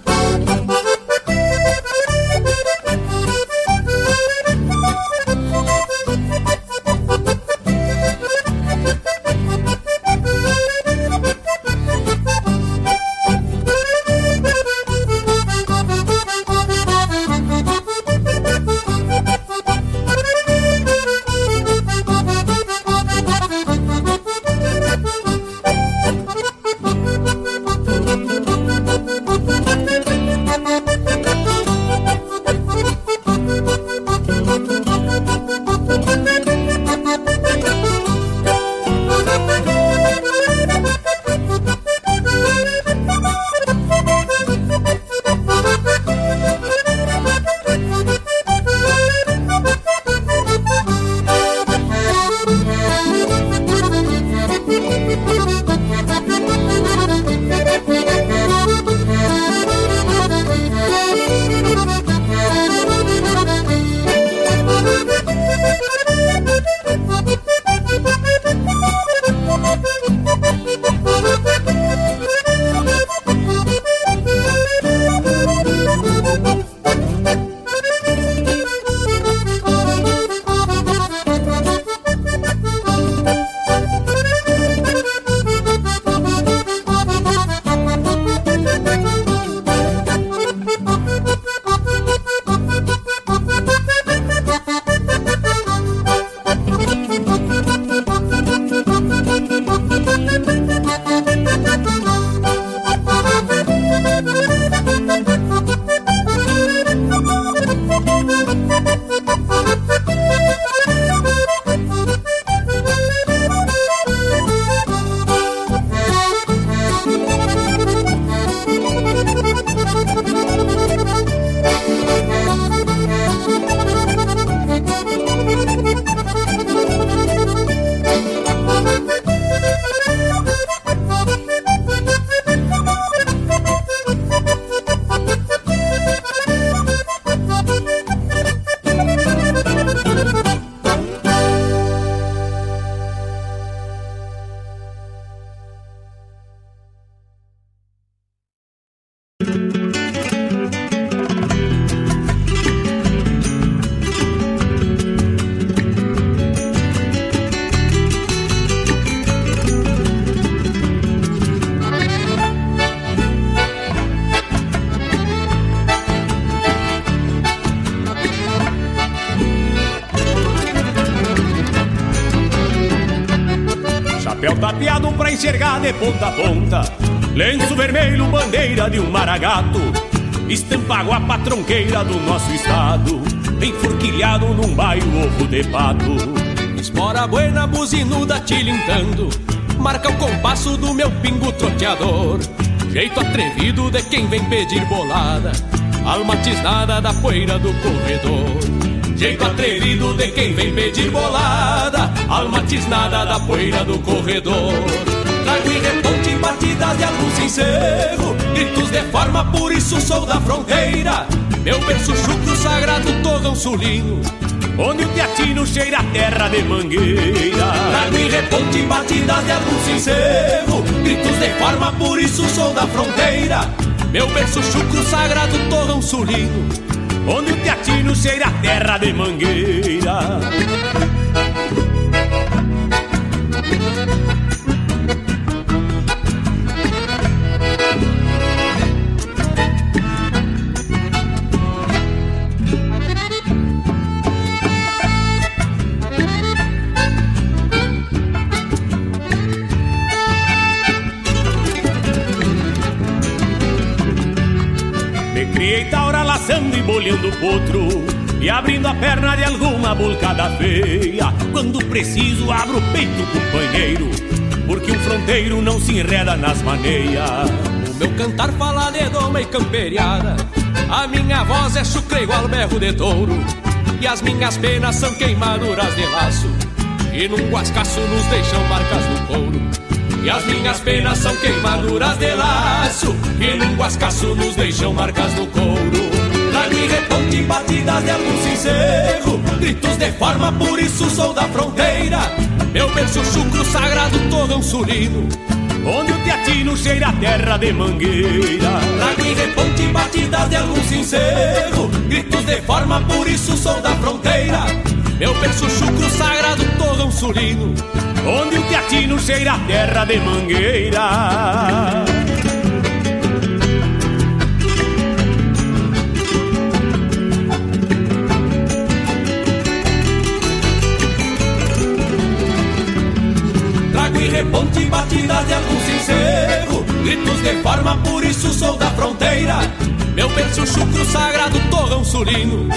Enxergar de ponta a ponta. Lenço vermelho, bandeira de um maragato. Estampa guapa tronqueira do nosso estado. Enforquilhado num bairro ovo de pato. Espora buena, buzinuda tilintando. Marca o compasso do meu pingo troteador. Jeito atrevido de quem vem pedir bolada. Alma tisnada da poeira do corredor. Jeito atrevido de quem vem pedir bolada. Alma tisnada da poeira do corredor. Trago em reponte batidas de algum sincero. Gritos de forma, por isso sou da fronteira. Meu berço chucro sagrado, torrão sulino. Onde o teatino cheira a terra de mangueira Trago em reponte batidas de algum sincero Gritos de forma, por isso sou da fronteira Meu berço chucro sagrado, torrão sulino Onde o teatino cheira a terra de mangueira laçando e bolhando o potro E abrindo a perna de alguma bulcada feia. Quando preciso abro o peito, companheiro Porque um fronteiro não se enreda nas maneias. O meu cantar fala de doma e camperiada. A minha voz é chucra igual berro de touro. E as minhas penas são queimaduras de laço. E num guascaço nos deixam marcas no couro. E as minhas penas são queimaduras de laço. Que num guascaço nos deixam marcas no couro Trago reponte batidas de algum sincero Gritos de forma, por isso sou da fronteira. Meu berço chucro sagrado, torrão sulino Onde o teatino cheira a terra de mangueira. Trago reponte batidas de algum sincero Gritos de forma, por isso sou da fronteira. Meu berço chucro sagrado, torrão sulino Onde o teatino cheira a terra de mangueira Em reponte batidas de algum sincero. Gritos de forma, por isso sou da fronteira. Meu berço chucro sagrado, torrão sulino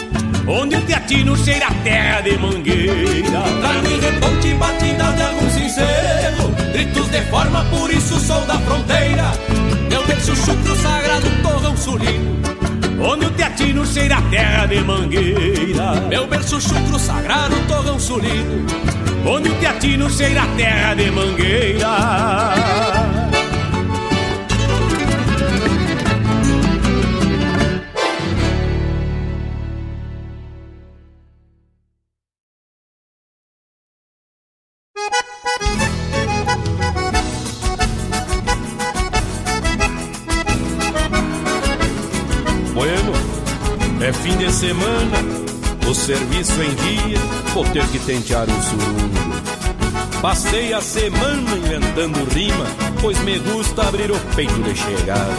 Onde o teatino cheira a terra de mangueira. Trago em reponte batidas de algum sincero. Gritos de forma, por isso sou da fronteira. Meu berço chucro sagrado, torrão sulino Onde o teatino cheira a terra de mangueira. Meu berço chucro sagrado, torrão sulino Onde o teatino cheira a terra de mangueira. Bueno, é fim de semana, o serviço em dia, vou ter que tentear um surungo. Passei a semana inventando rima, pois me gusta abrir o peito de chegada.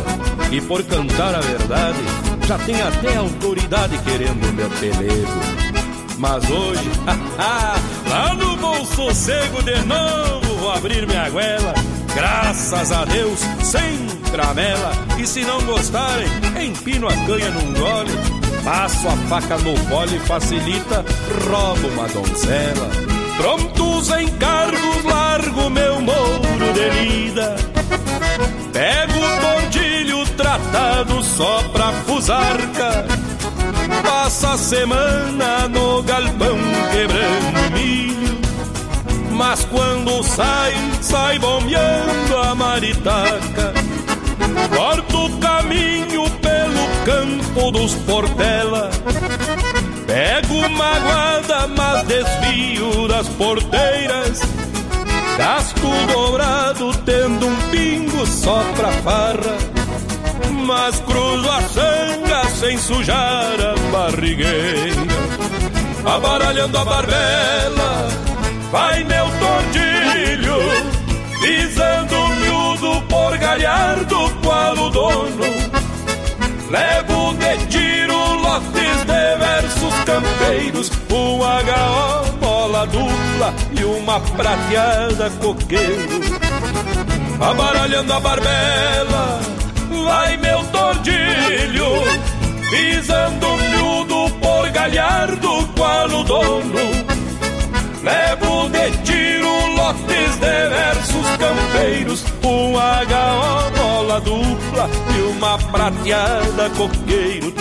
E por cantar a verdade, já tem até autoridade querendo meu pelego. Mas hoje, lá no bom sossego de novo, vou abrir minha goela. Graças a Deus, sem tramela. E se não gostarem, empino a canha num gole. Passo a faca no pole facilita, roubo uma donzela. Prontos encargos, largo meu mouro de lida. Pego o tordilho tratado só pra fusarca. Passa a semana no galpão quebrando milho. Mas quando sai, sai bombeando a maritaca. Corto o caminho campo dos Portela. Pego uma guarda, mas desvio das porteiras. Gasto dobrado, tendo um pingo só pra farra. Mas cruzo a sanga sem sujar a barrigueira. Abaralhando a barbela, vai meu tordilho, pisando miúdo por galhardo qual o dono. Levo de tiro lotes de versos campeiros, um HO, bola dupla e uma prateada coqueiro. Abaralhando a barbela, vai meu tordilho, pisando miúdo por galhardo qual o dono. Levo de tiro lotes de versos campeiros, um HO bola dupla e uma prateada coqueiro.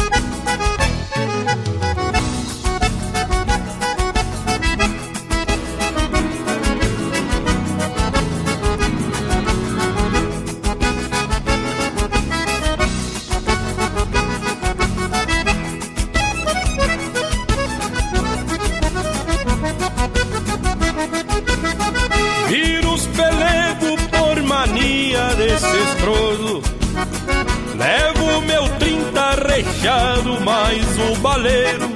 Rechado mais o baleiro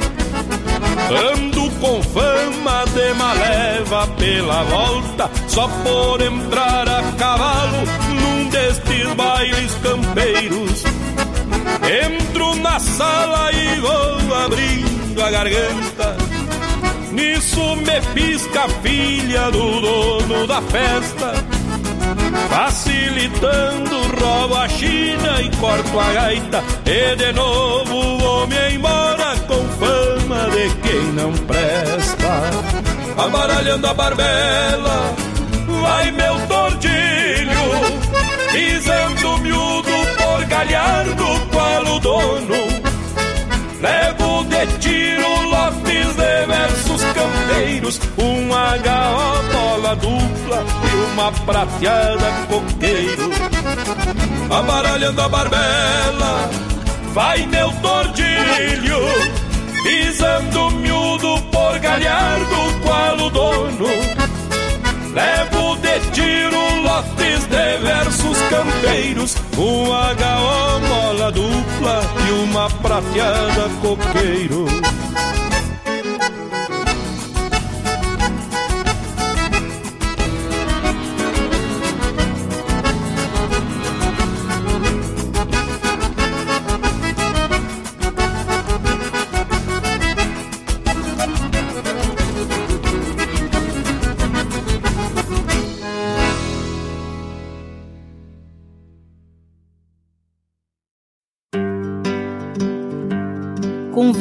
Ando com fama de maleva pela volta Só por entrar a cavalo num destes bailes campeiros. Entro na sala e vou abrindo a garganta. Nisso me pisca a filha do dono da festa Facilitando, roubo a China e corto a gaita E de novo vou-me embora com fama de quem não presta. Abaralhando a barbela, vai meu tordilho Pisando miúdo por galhardo qual o dono? Levo de tiro lotes de versos campeiros Um HO bola dupla e uma prateada coqueiro. Abaralhando a barbela, vai meu tordilho Pisando miúdo por galhardo qual o dono. Levo de tiro lotes de versos campeiros Um HO mola dupla e uma prateada coqueiro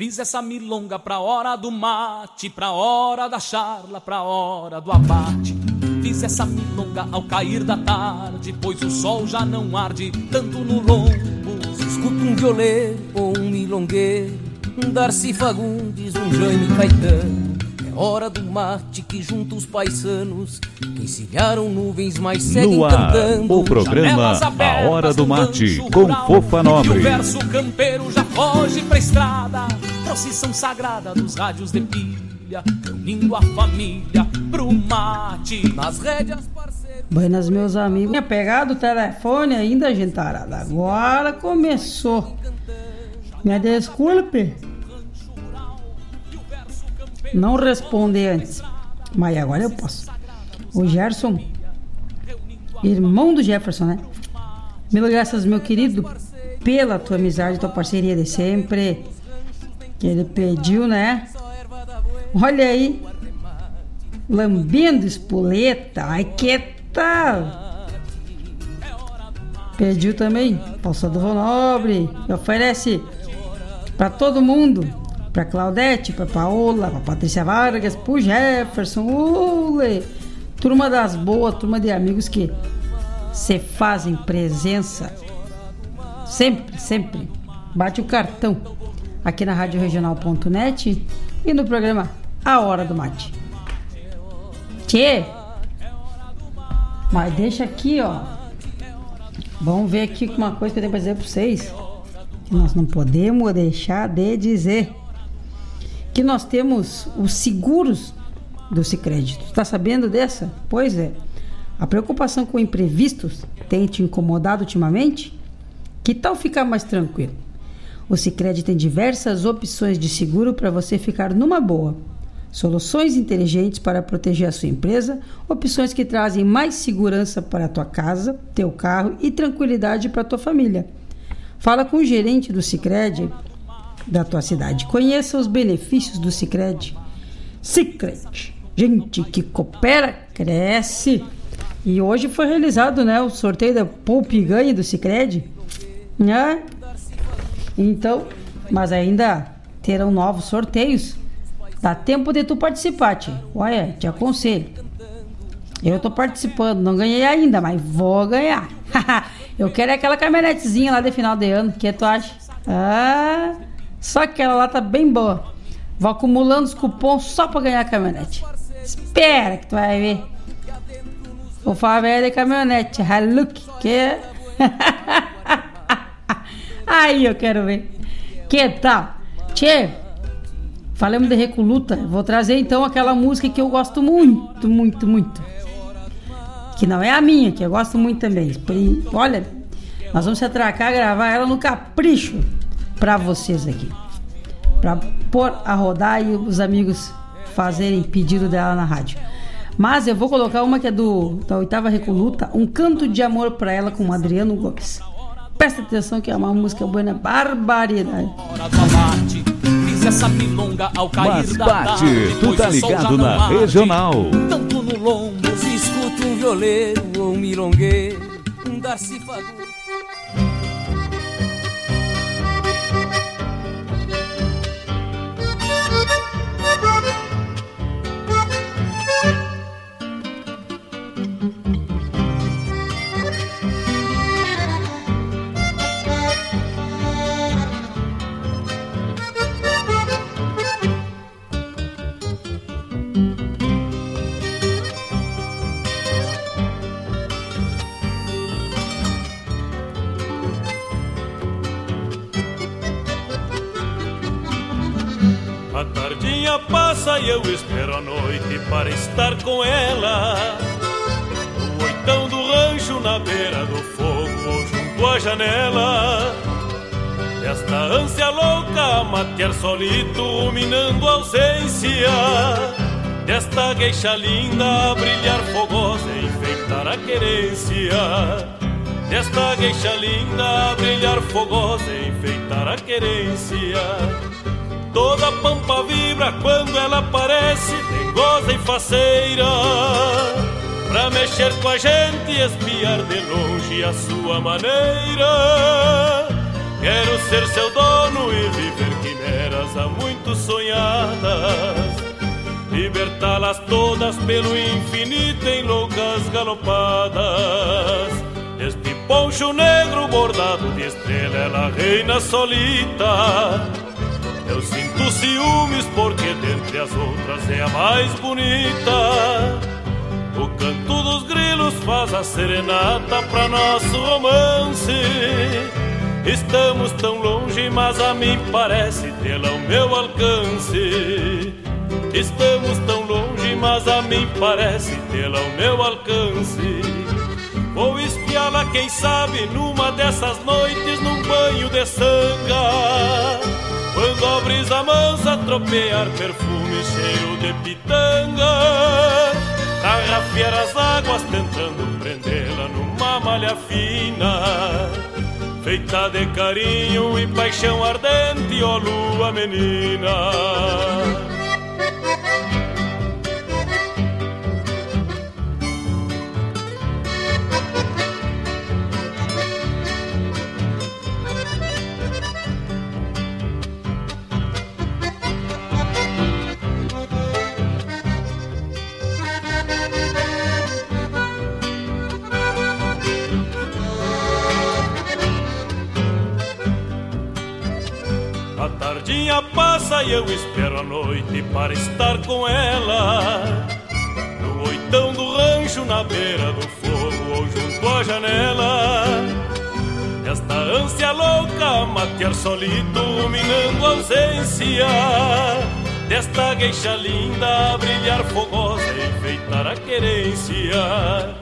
Fiz essa milonga pra hora do mate, pra hora da charla, pra hora do abate. Fiz essa milonga ao cair da tarde, pois o sol já não arde tanto no lombo. Escuto um violeiro ou um milongueiro, um Darcy Fagundes, um Jaime Caetano. É hora do mate que junta os paisanos que encilharam nuvens, mas seguem No ar, cantando. o programa A Hora do Mate, com Fofa E o Nobre. verso campeiro já foge pra estrada, procissão sagrada dos rádios de pilha, reunindo a família pro mate. Nas rédeas Buenas, meus amigos. Tinha pegado o telefone ainda, gentarada. Agora começou. Me desculpe. Não respondi antes. Mas agora eu posso. O Gerson, irmão do Jefferson, né? Mil graças, meu querido, pela tua amizade, tua parceria de sempre. Que ele pediu, né? Olha aí. Lambendo espoleta. Ai, que tal? Pediu também. Do Nobre. Oferece para todo mundo Pra Claudete, pra Paola, pra Patrícia Vargas, pro Jefferson, ule, turma das boas, turma de amigos que se fazem presença sempre, sempre. Bate o cartão aqui na Rádio Regional.net e no programa A Hora do Mate. Tchê! Mas deixa aqui, ó. Vamos ver aqui uma coisa que eu tenho pra dizer pra vocês. Que nós não podemos deixar de dizer. Que nós temos os seguros do Cicrédito. Tá sabendo dessa? Pois é. A preocupação com imprevistos tem te incomodado ultimamente? Que tal ficar mais tranquilo? O Cicred tem diversas opções de seguro para você ficar numa boa. Soluções inteligentes para proteger a sua empresa, opções que trazem mais segurança para a tua casa, teu carro e tranquilidade para a tua família. Fala com o gerente do Cicred da tua cidade. Conheça os benefícios do Cicred. Cicred, gente que coopera, cresce. E hoje foi realizado, né, o sorteio da Poupe Ganhe do Cicred, né? Então, mas ainda terão novos sorteios. Dá tempo de tu participar, tia. Olha, te aconselho. Eu tô participando, não ganhei ainda, mas vou ganhar. eu quero aquela caminhonetezinha lá de final de ano, que tu acha? Ah, só que aquela lá tá bem boa. Vou acumulando os cupons só pra ganhar a caminhonete. Espera que tu vai ver. Vou falar velho de caminhonete, Hilux, que Aí eu quero ver. Que tal? Tchê, falamos de recoluta. Vou trazer então aquela música que eu gosto muito, muito, muito. Que não é a minha, que eu gosto muito também. Olha, nós vamos se atracar, gravar ela no capricho para vocês aqui. Pra pôr a rodar e os amigos fazerem pedido dela na rádio. Mas eu vou colocar uma que é do da oitava Recoluta, Um Canto de Amor para ela com Adriano Gomes. Presta atenção que é uma música boa, né? Barbaridade. essa milonga ao cair Mas da bate, tarde, tu tá ligado na arde. regional. Tanto no lombo se escuta um violeiro ou um milongueiro, um e eu espero a noite para estar com ela. No oitão do rancho, na beira do fogo ou junto à janela. Desta ânsia louca a matear solito, minando a ausência. Desta gueixa linda a brilhar fogosa, enfeitar a querência. Desta gueixa linda a brilhar fogosa, enfeitar a querência. Toda a pampa vibra quando ela aparece, dengosa e faceira. Pra mexer com a gente e espiar de longe a sua maneira. Quero ser seu dono e viver quimeras há muito sonhadas. Libertá-las todas pelo infinito em loucas galopadas. Este poncho negro bordado de estrela, ela reina solita. Eu sinto ciúmes porque dentre as outras é a mais bonita. O canto dos grilos faz a serenata pra nosso romance. Estamos tão longe, mas a mim parece tê-la ao meu alcance. Estamos tão longe, mas a mim parece tê-la ao meu alcance. Vou espiá-la, quem sabe, numa dessas noites, num banho de sanga. Quando a brisa mansa tropear perfume cheiro de pitanga. Tarrafiar as águas tentando prendê-la numa malha fina. Feita de carinho e paixão ardente, ó lua menina tardinha passa e eu espero a noite para estar com ela. No oitão do rancho, na beira do fogo ou junto à janela. Esta ânsia louca, matear solito, ruminando a ausência. Desta gueixa linda, brilhar fogosa, enfeitar a querência.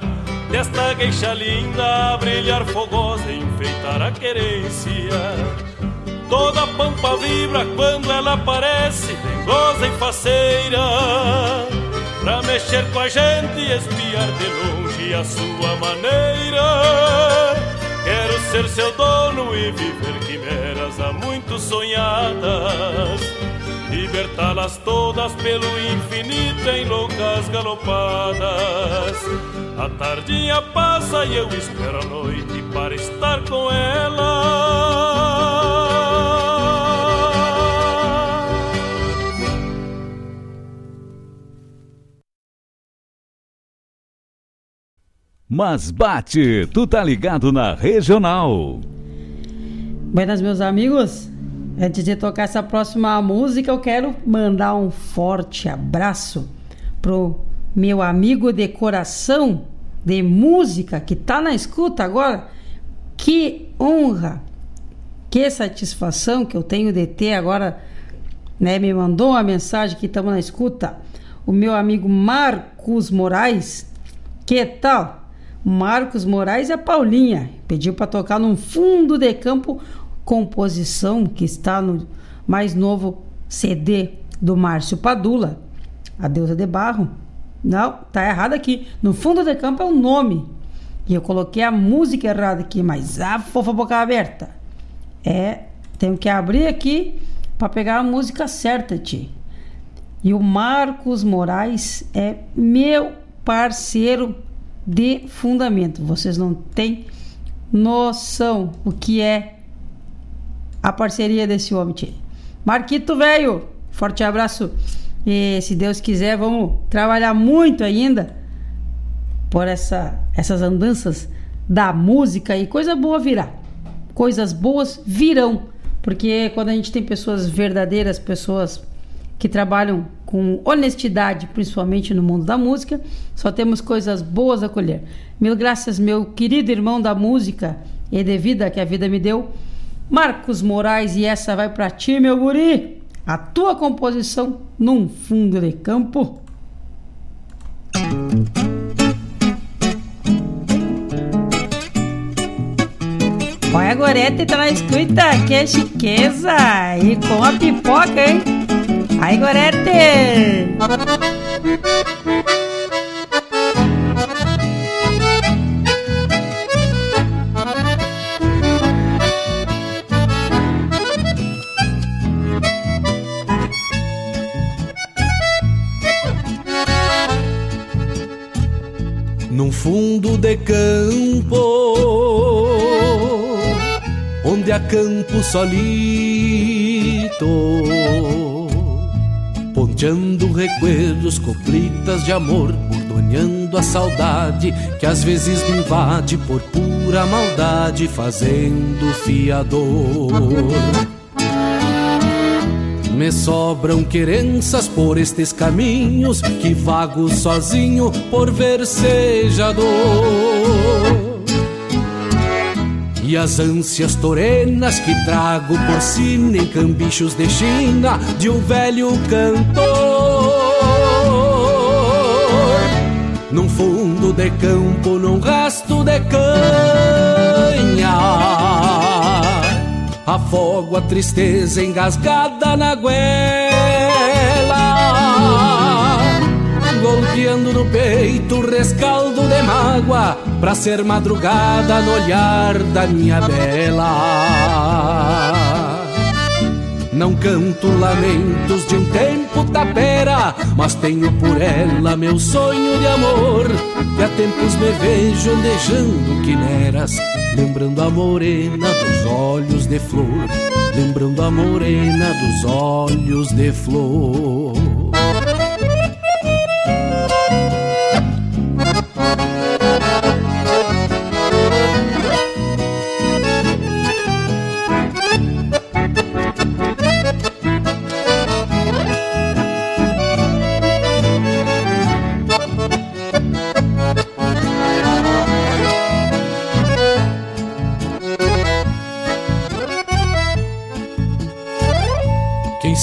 Desta gueixa linda, brilhar fogosa, enfeitar a querência. Toda pampa vibra quando ela aparece, dengosa e faceira. Pra mexer com a gente e espiar de longe a sua maneira. Quero ser seu dono e viver quimeras há muito sonhadas. Libertá-las todas pelo infinito em loucas galopadas. A tardinha passa e eu espero a noite para estar com ela. Mas bate, tu tá ligado na regional. Buenas, meus amigos. Antes de tocar essa próxima música, eu quero mandar um forte abraço pro meu amigo de coração de música que tá na escuta agora. Que honra, que satisfação que eu tenho de ter agora, né? Me mandou uma mensagem que estamos na escuta. O meu amigo Marcos Moraes. Que tal? Marcos Moraes e a Paulinha. Pediu para tocar num fundo de campo composição que está no mais novo CD do Márcio Padula, A Deusa de Barro. Não, tá errado aqui. No fundo de campo é o nome. E eu coloquei a música errada aqui, mas a fofa boca aberta. É, tenho que abrir aqui para pegar a música certa, Ti. E o Marcos Moraes é meu parceiro de fundamento. Vocês não têm noção o que é a parceria desse homem. Tchê. Marquito, velho, forte abraço. E se Deus quiser, vamos trabalhar muito ainda por essa, essas andanças da música e coisa boa virá. Coisas boas virão. Porque quando a gente tem pessoas verdadeiras, pessoas que trabalham com honestidade, principalmente no mundo da música, só temos coisas boas a colher. Mil graças, meu querido irmão da música e de vida que a vida me deu, Marcos Moraes, e essa vai para ti, meu guri. A tua composição num fundo de campo. Olha a Gorete tá na escuta, que é chiqueza e com a pipoca, hein? Aí, Gorete! Num fundo de campo, onde há campo solito ponteando recuerdos, coplitas de amor, bordoneando a saudade que às vezes me invade por pura maldade, fazendo fiador. Me sobram querenças por estes caminhos que vago sozinho por versejador. E as ânsias torenas que trago por si nem cambichos de China de um velho cantor. Num fundo de campo, num rasto de canha, afogo a tristeza engasgada na goela golpeando no peito o rescaldo de mágoa pra ser madrugada no olhar da minha bela. Não canto lamentos de um tempo tapera, mas tenho por ela meu sonho de amor. Que há tempos me vejo andejando quimeras, lembrando a morena dos olhos de flor, lembrando a morena dos olhos de flor.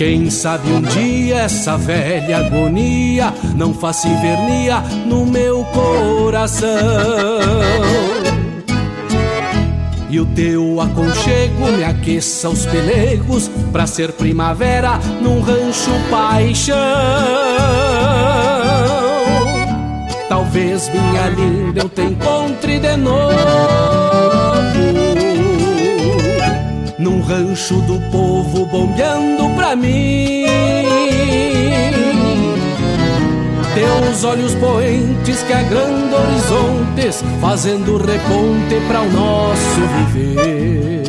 Quem sabe um dia essa velha agonia não faça invernia no meu coração. E o teu aconchego me aqueça os pelegos pra ser primavera num rancho paixão. Talvez minha linda eu te encontre de novo num rancho do povo bombeando pra mim. Teus olhos poentes que agrandam horizontes, fazendo reponte para o nosso viver.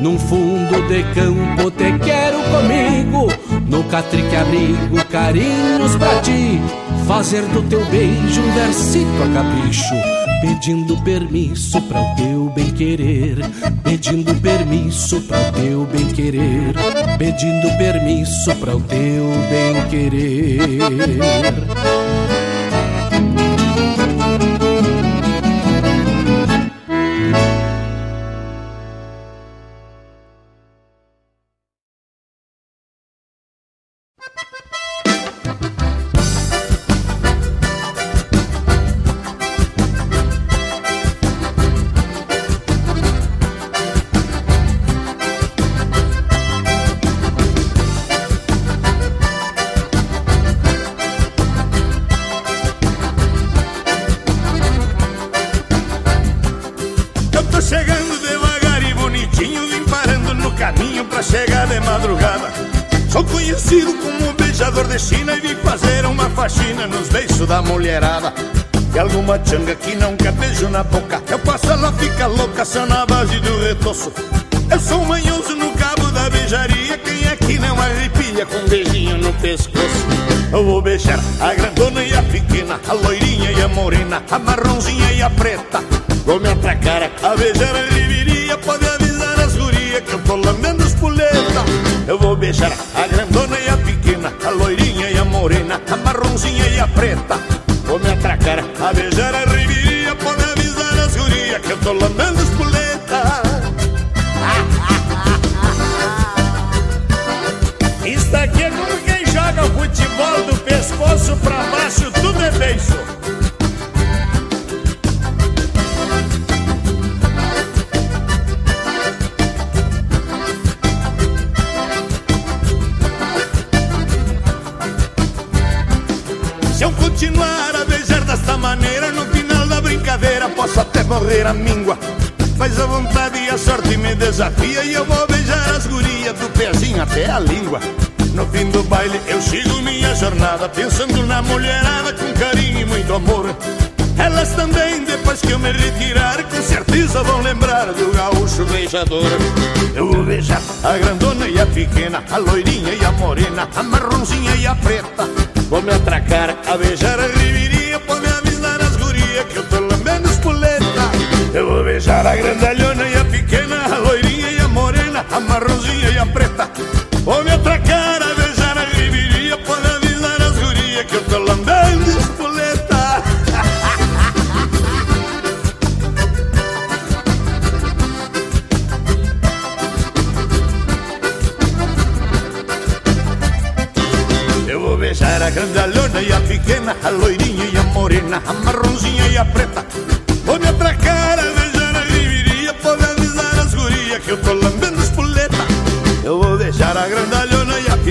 Num fundo de campo te quero comigo, no catrique abrigo carinhos pra ti Fazer do teu beijo um versito a capricho, pedindo permisso para o teu bem querer, pedindo permisso para o teu bem querer, pedindo permisso para o teu bem querer.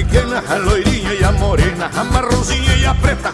pequena, a loirinha e a morena, a marronzinha e a preta,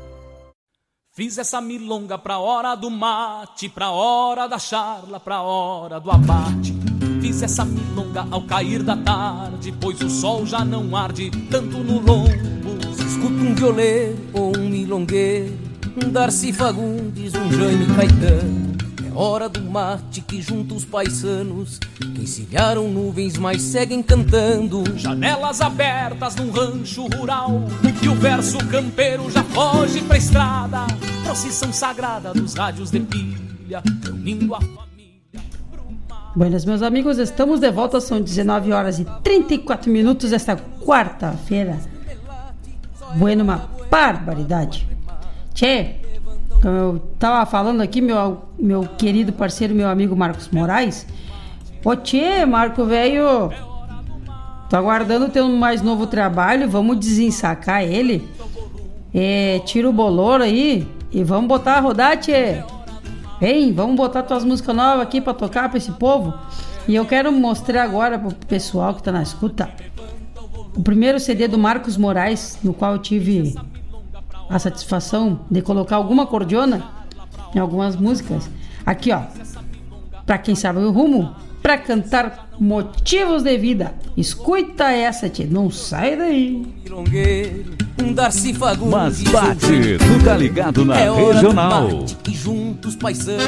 Fiz essa milonga pra hora do mate, pra hora da charla, pra hora do abate. Fiz essa milonga ao cair da tarde, pois o sol já não arde tanto no lombo. Escuta um violeiro ou um milongueiro, um Darcy Fagundes, um Jaime Caetano. É hora do mate que junta os paisanos, que encilharam nuvens, mas seguem cantando. Janelas abertas num rancho rural, e o verso campeiro já foge pra estrada. Procissão sagrada dos rádios de pilha, reunindo a Buenas, meus amigos, estamos de volta, são 19 horas e 34 minutos esta quarta-feira. Bueno, uma barbaridade. Tchê, eu tava falando aqui, meu, meu querido parceiro, meu amigo Marcos Moraes. Ô tchê, Marco velho, tô aguardando ter um mais novo trabalho, vamos desensacar ele. É, tira o bolor aí e vamos botar a rodar, tchê. Vem, vamos botar tuas músicas novas aqui pra tocar pra esse povo. E eu quero mostrar agora pro pessoal que tá na escuta o primeiro CD do Marcos Moraes, no qual eu tive a satisfação de colocar alguma cordiona em algumas músicas. Aqui, ó. Pra quem sabe o rumo, pra cantar motivos de vida. Escuta essa, tia. Não sai daí. Um. Mas bate, tu tá ligado na é hora do regional. mate que juntos paisanos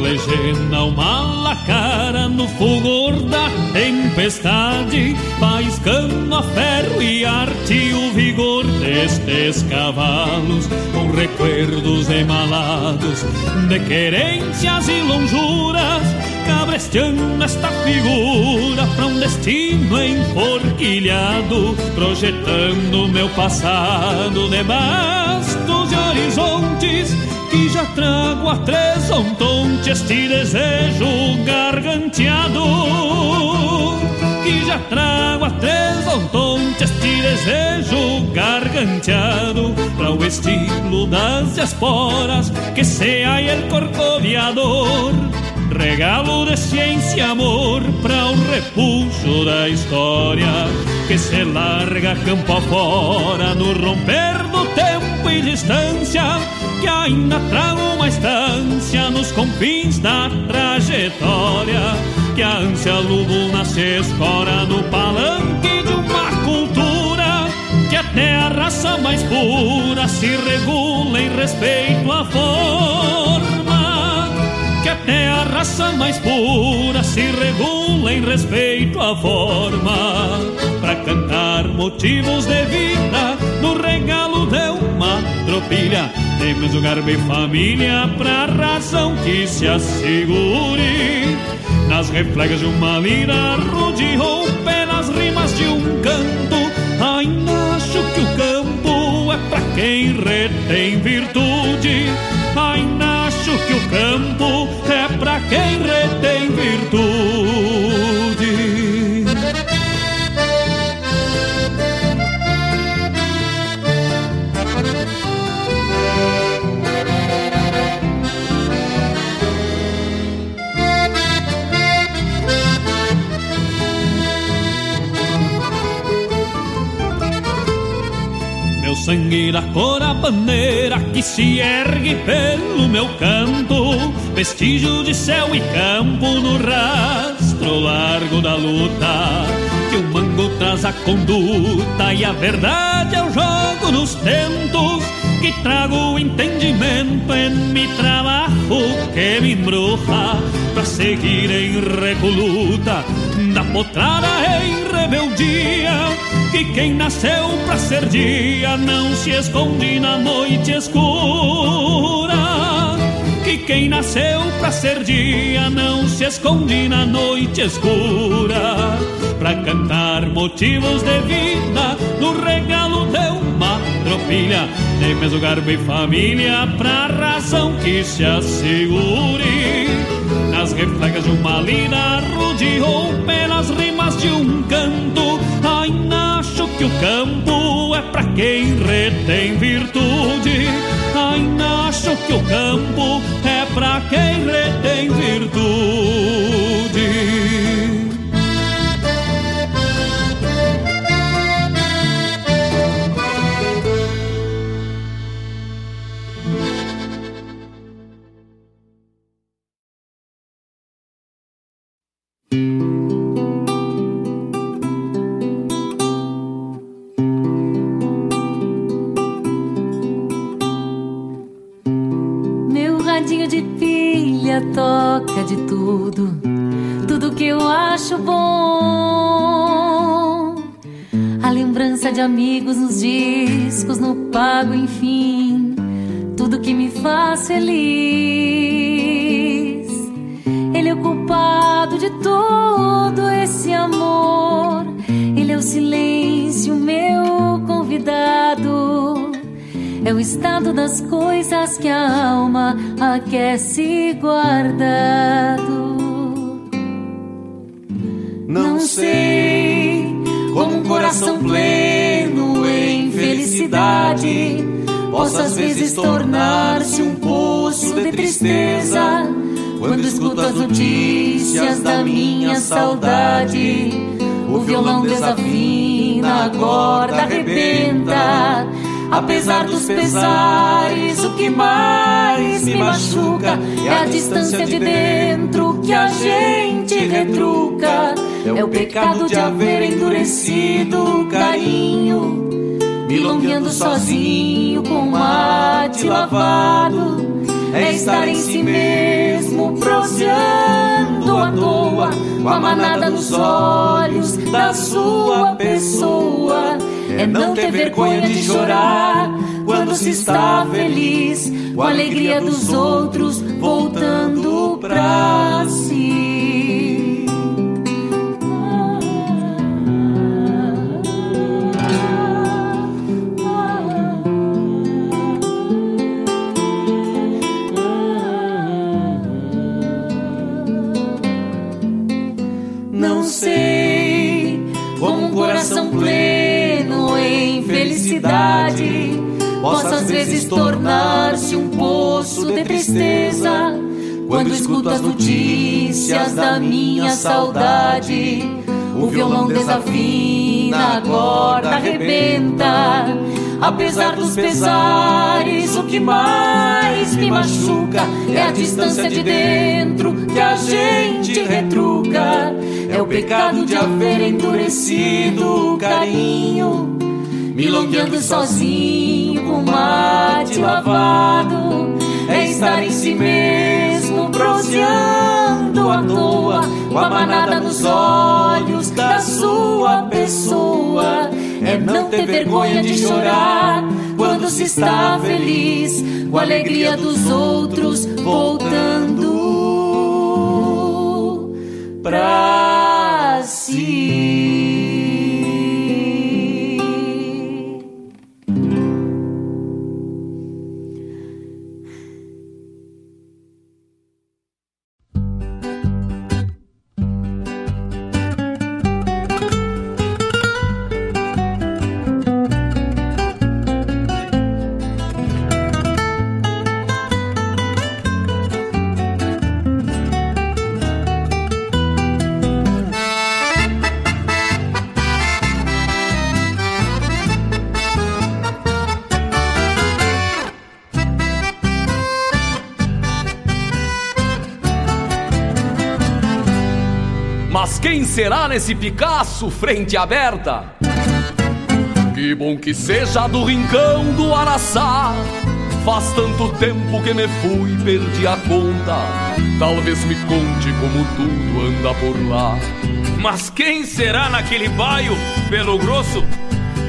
legenda uma lacara no fulgor da tempestade Faiscando a ferro e arte o vigor destes cavalos Com recuerdos emalados de querências e lonjuras Cabresteando esta figura pra um destino enforquilhado Projetando meu passado de bastos e horizontes que já trago a três ontonte este desejo garganteado. Que já trago a três ontonte este desejo garganteado para o estilo das esporas que sea el corcoviador. Regalo de ciência e amor para o repuxo da história que se larga campo afora no romper do tempo e distância que ainda trago uma estância nos confins da trajetória. Que a ânsia lubuna se escora no palanque de uma cultura. Que até a raça mais pura se regula em respeito à forma até a raça mais pura se regula em respeito à forma. Para cantar motivos de vida no regalo de uma tropilha temos um garbo e família pra razão que se assegure. Nas reflegas de uma lira rodeou pelas rimas de um canto. Ainda acho que o campo é pra quem retém virtude. Ainda acho que o campo é pra quem retém virtude Meu sangue da cor a bandeira que se ergue pelo meu canto, vestígio de céu e campo no rastro largo da luta que o Tango traz a conduta e a verdade é o jogo nos tentos que trago o entendimento em mi trabalho que me embruja para seguir em recoluta da potrada em rebeldia que quem nasceu para ser dia não se esconde na noite escura. Que quem nasceu para ser dia não se esconde na noite escura. Para cantar motivos de vida no regalo de uma tropilha de mesmo garbo e família pra razão que se assegure nas reflegas de uma lida rude ou pelas rimas de um canto. Ainda acho que o campo é pra quem retém virtude. Ainda acho que o campo é pra quem retém virtude de amigos nos discos, no pago, enfim, tudo que me faz feliz. Ele é o culpado de todo esse amor. Ele é o silêncio, meu convidado. É o estado das coisas que a alma aquece guardado. Não sei coração pleno em felicidade possa às vezes tornar-se um poço de tristeza quando escuto as notícias da minha saudade. O violão desafina, a corda arrebenta. Apesar dos pesares, o que mais me machuca é a distância de dentro que a gente retruca. É o pecado de haver endurecido o carinho, milongueando sozinho com mate lavado. É estar em si mesmo, proseando à toa, com a manada nos olhos da sua pessoa. É não ter vergonha de chorar quando se está feliz, com a alegria dos outros voltando pra si. Possa às vezes tornar-se um poço de tristeza quando escuto as notícias da minha saudade. O violão desafina, a corda arrebenta. Apesar dos pesares, o que mais me machuca é a distância de dentro que a gente retruca. É o pecado de haver endurecido o carinho, milongueando sozinho com mate lavado. É estar em si mesmo, proseando à toa, com a manada nos olhos da sua pessoa. É não ter vergonha de chorar quando se está feliz, com a alegria dos outros voltando pra si. Será nesse Picasso frente aberta? Que bom que seja do rincão do Araçá Faz tanto tempo que me fui, perdi a conta. Talvez me conte como tudo anda por lá. Mas quem será naquele baio, pelo grosso?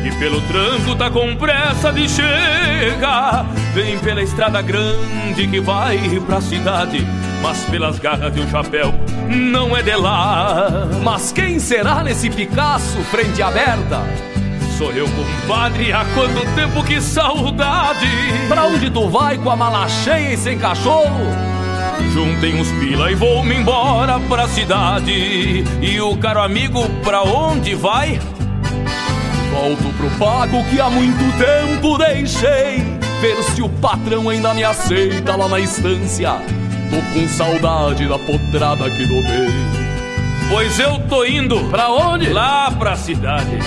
Que pelo tranco tá com pressa de chegar. Vem pela estrada grande que vai pra cidade. Mas pelas garras de um chapéu não é de lá. Mas quem será nesse Picasso frente aberta? Sou eu, compadre, há quanto tempo que saudade! Pra onde tu vai com a mala cheia e sem cachorro? Juntem uns pila e vou-me embora pra cidade. E o caro amigo, pra onde vai? Volto pro pago que há muito tempo deixei. Ver se o patrão ainda me aceita lá na estância. Tô com saudade da potrada que domei. Pois eu tô indo. Pra onde? Lá pra cidade.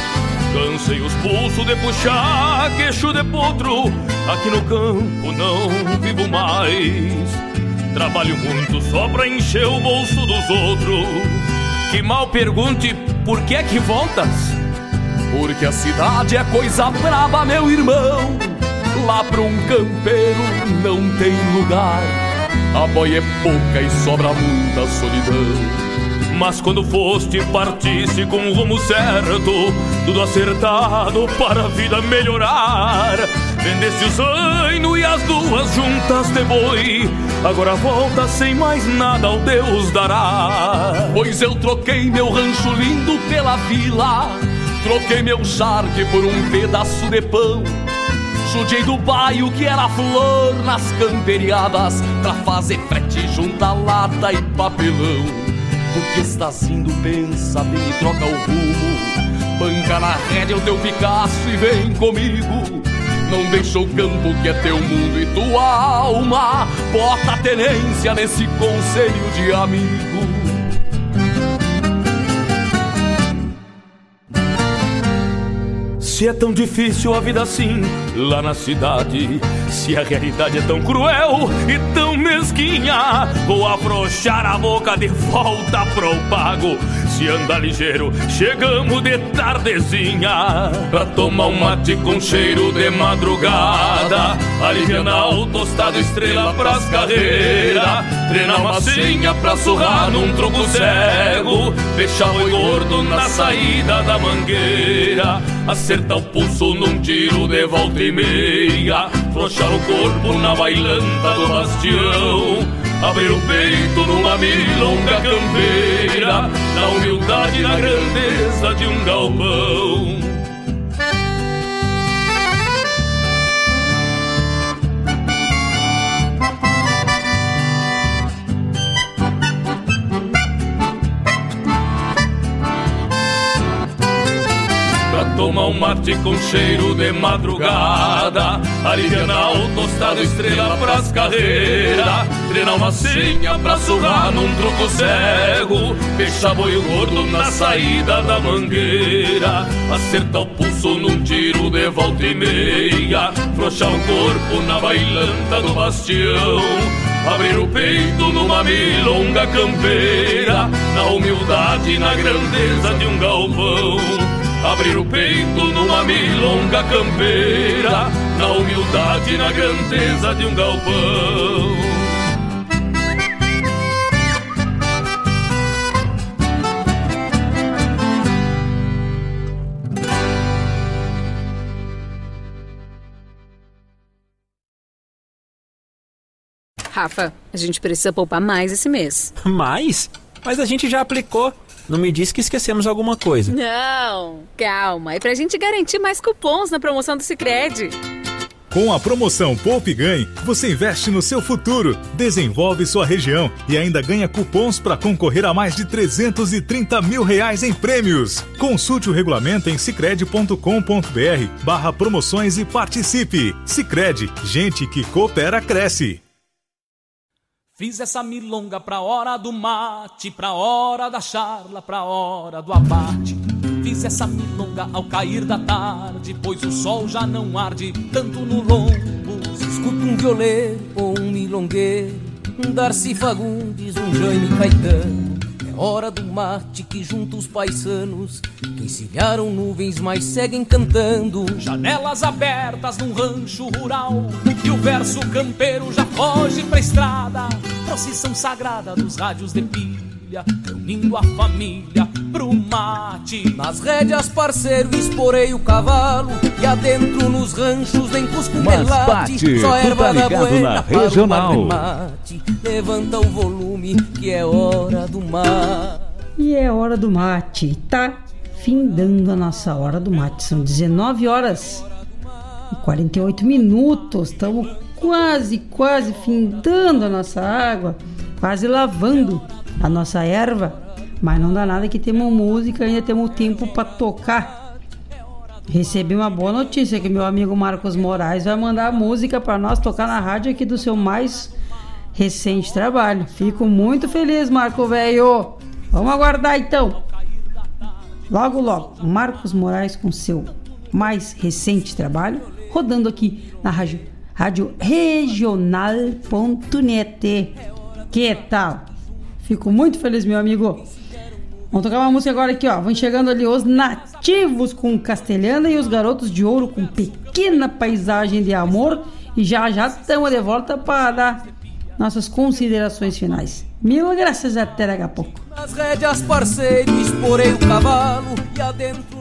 Cansei os pulsos de puxar queixo de potro. Aqui no campo não vivo mais. Trabalho muito só pra encher o bolso dos outros. Que mal pergunte por que é que voltas? Porque a cidade é coisa braba, meu irmão. Lá pra um campeiro não tem lugar. A boia é pouca e sobra muita solidão. Mas quando foste, partisse com o rumo certo, tudo acertado para a vida melhorar. Vendeste o zaino e as duas juntas de boi. Agora volta sem mais nada ao Deus dará. Pois eu troquei meu rancho lindo pela vila. Troquei meu charque por um pedaço de pão. Judiei do baio que era flor nas camperiadas pra fazer frete junto a lata e papelão. Tu que estás indo, pensa bem e troca o rumo. Banca na rédea o teu Picasso e vem comigo. Não deixa o campo que é teu mundo e tua alma. Bota a tenência nesse conselho de amigo. Se é tão difícil a vida assim, lá na cidade, se a realidade é tão cruel e tão mesquinha, vou afrouxar a boca de volta pro pago. Se anda ligeiro, chegamos de tardezinha Pra tomar um mate com cheiro de madrugada. Alivianar o tostado estrela pras carreiras Treinar massinha pra surrar num tronco cego. Fechar o gordo na saída da mangueira Acertar o pulso num tiro de volta e meia. Frouxar o corpo na bailanta do bastião. Abrir o peito numa milonga campeira. Na humildade e na grandeza de um galpão Tomar um mate com cheiro de madrugada. Alivianar o tostado estrela pras carreiras Treinar uma senha pra surrar num troco cego. Fechar boi gordo na saída da mangueira. Acertar o pulso num tiro de volta e meia. Frouxar o corpo na bailanta do bastião. Abrir o peito numa milonga campeira. Na humildade e na grandeza de um galpão Abrir o peito numa milonga campeira Na humildade e na grandeza de um galpão Rafa, a gente precisa poupar mais esse mês. Mais? Mas a gente já aplicou. Não me diz que esquecemos alguma coisa. Não, calma. É pra gente garantir mais cupons na promoção do Cicred. Com a promoção Poupe Ganhe, você investe no seu futuro, desenvolve sua região e ainda ganha cupons para concorrer a mais de 330 mil reais em prêmios. Consulte o regulamento em cicred.com.br barra promoções e participe. Cicred, gente que coopera, cresce. Fiz essa milonga pra hora do mate, pra hora da charla, pra hora do abate. Fiz essa milonga ao cair da tarde, pois o sol já não arde tanto no lombo. Escuta um violeiro ou um milongueiro, um Darcy Fagundes, um Jaime Caetano. Hora do mate que junta os paisanos que encilharam nuvens, mas seguem cantando. Janelas abertas num rancho rural e o verso campeiro já foge pra estrada. Procissão sagrada dos rádios de pilha, reunindo a família pro mate. Nas rédeas, parceiro, esporei o cavalo e adentro nos ranchos nem cusco Mas bate, Só tá erva da ligado buena na para o regional. Levanta o volume que é hora do mar. E é hora do mate. Tá findando a nossa hora do mate. São 19 horas e 48 minutos. Estamos quase, quase findando a nossa água. Quase lavando a nossa erva. Mas não dá nada que temos música, ainda temos tempo para tocar. Recebi uma boa notícia que meu amigo Marcos Moraes vai mandar música para nós tocar na rádio aqui do seu mais recente trabalho. Fico muito feliz, Marco Velho. Vamos aguardar então. Logo, logo, Marcos Moraes com seu mais recente trabalho, rodando aqui na rádio, rádio regional.net. Que tal? Fico muito feliz, meu amigo. Vamos tocar uma música agora aqui, ó. Vão chegando ali os nativos com castelhana e os garotos de ouro com pequena paisagem de amor. E já já estamos de volta para dar nossas considerações finais. Mil graças até daqui a pouco. Nas rédeas, parceiro, esporei o cavalo e adentro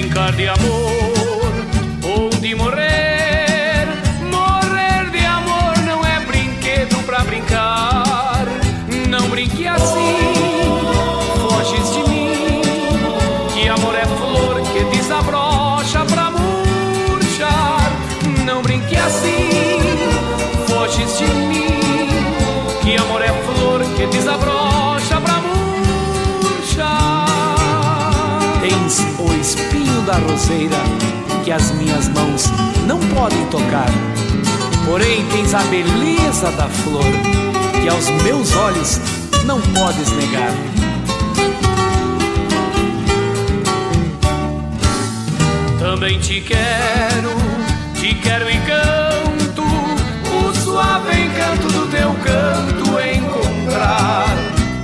Brincar de amor da roseira que as minhas mãos não podem tocar. Porém, tens a beleza da flor que aos meus olhos não podes negar. Também te quero, te quero e canto o suave encanto do teu canto encontrar.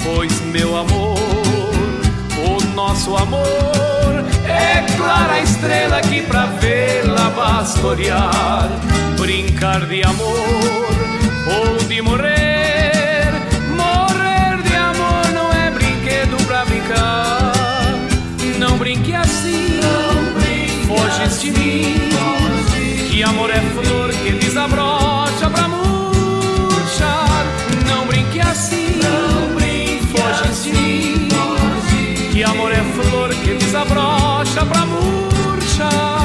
Pois meu amor, o nosso amor clara estrela que pra vê-la basta olhar. Brincar de amor ou de morrer, morrer de amor não é brinquedo pra brincar. Não brinque assim, foges de mim. Que amor é flor que desabrocha pra murchar. Não brinque assim, foges de mim. Que amor é flor que desabrocha pra murchar.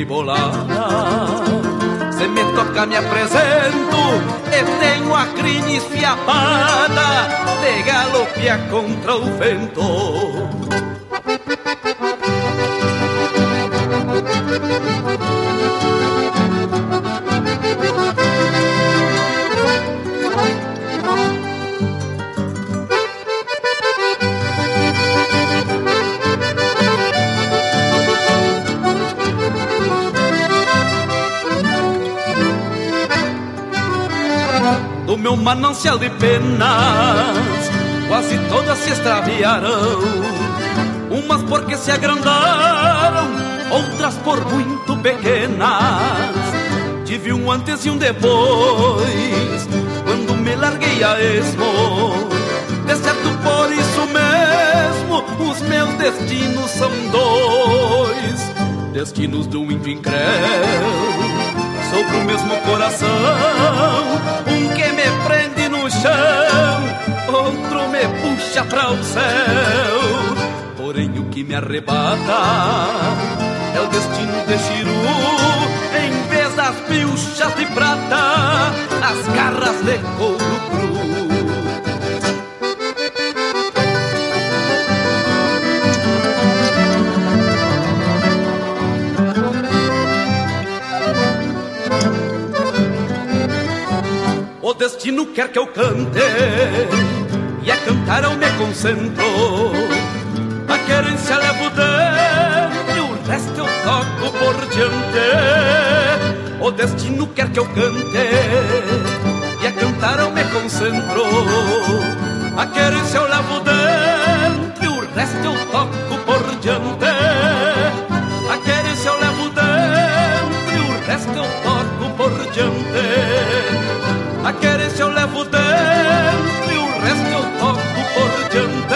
Refuguei bolada. Se me toca, me apresento. E tenho a crina esfiapada de galopear contra o vento. Manancial de penas, quase todas se extraviaram. Umas porque se agrandaram, outras por muito pequenas. Tive um antes e um depois, quando me larguei a esmo. De certo por isso mesmo, os meus destinos são dois. Destinos do índio incrédulo sobre o mesmo coração. Um que chão, outro me puxa para o céu. Porém, o que me arrebata é o destino de Chiru. Em vez das pilchas de prata, as garras de couro cru. Destino quer que eu cante E a cantar eu me concentro. A querência levo dentro E o resto eu toco por diante. O destino quer que eu cante E a cantar eu me concentro. A querência eu levo dentro E o resto eu toco por diante a querência eu levo dentro e o resto eu toco por diante.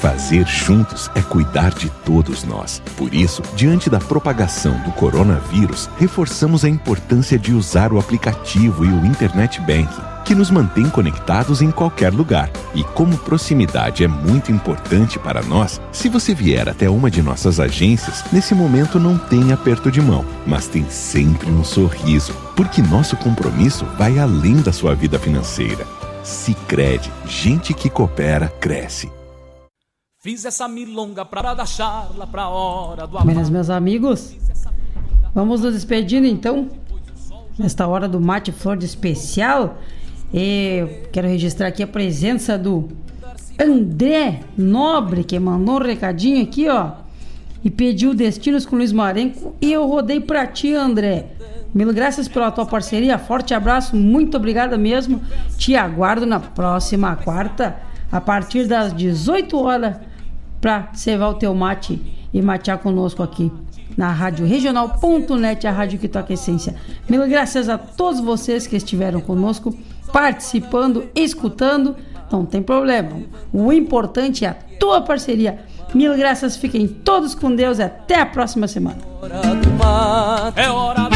Fazer juntos é cuidar de todos nós. Por isso, diante da propagação do coronavírus, reforçamos a importância de usar o aplicativo e o Internet Banking, que nos mantém conectados em qualquer lugar. E como proximidade é muito importante para nós, se você vier até uma de nossas agências, nesse momento não tem aperto de mão, mas tem sempre um sorriso, porque nosso compromisso vai além da sua vida financeira. Sicredi, gente que coopera cresce. Fiz essa milonga pra dar charla pra hora do Buenas, meus amigos. Vamos nos despedindo então. Nesta hora do Mate Flor de Especial. Eu quero registrar aqui a presença do André Nobre, que mandou um recadinho aqui, ó. E pediu Destinos com Luiz Marenco. E eu rodei pra ti, André. Mil graças pela tua parceria. Forte abraço. Muito obrigada mesmo. Te aguardo na próxima quarta, a partir das 18 horas para cevar o teu mate e matear conosco aqui na Rádio Regional.net, a rádio que toca essência. Mil graças a todos vocês que estiveram conosco, participando, escutando. Não tem problema. O importante é a tua parceria. Mil graças, fiquem todos com Deus até a próxima semana. É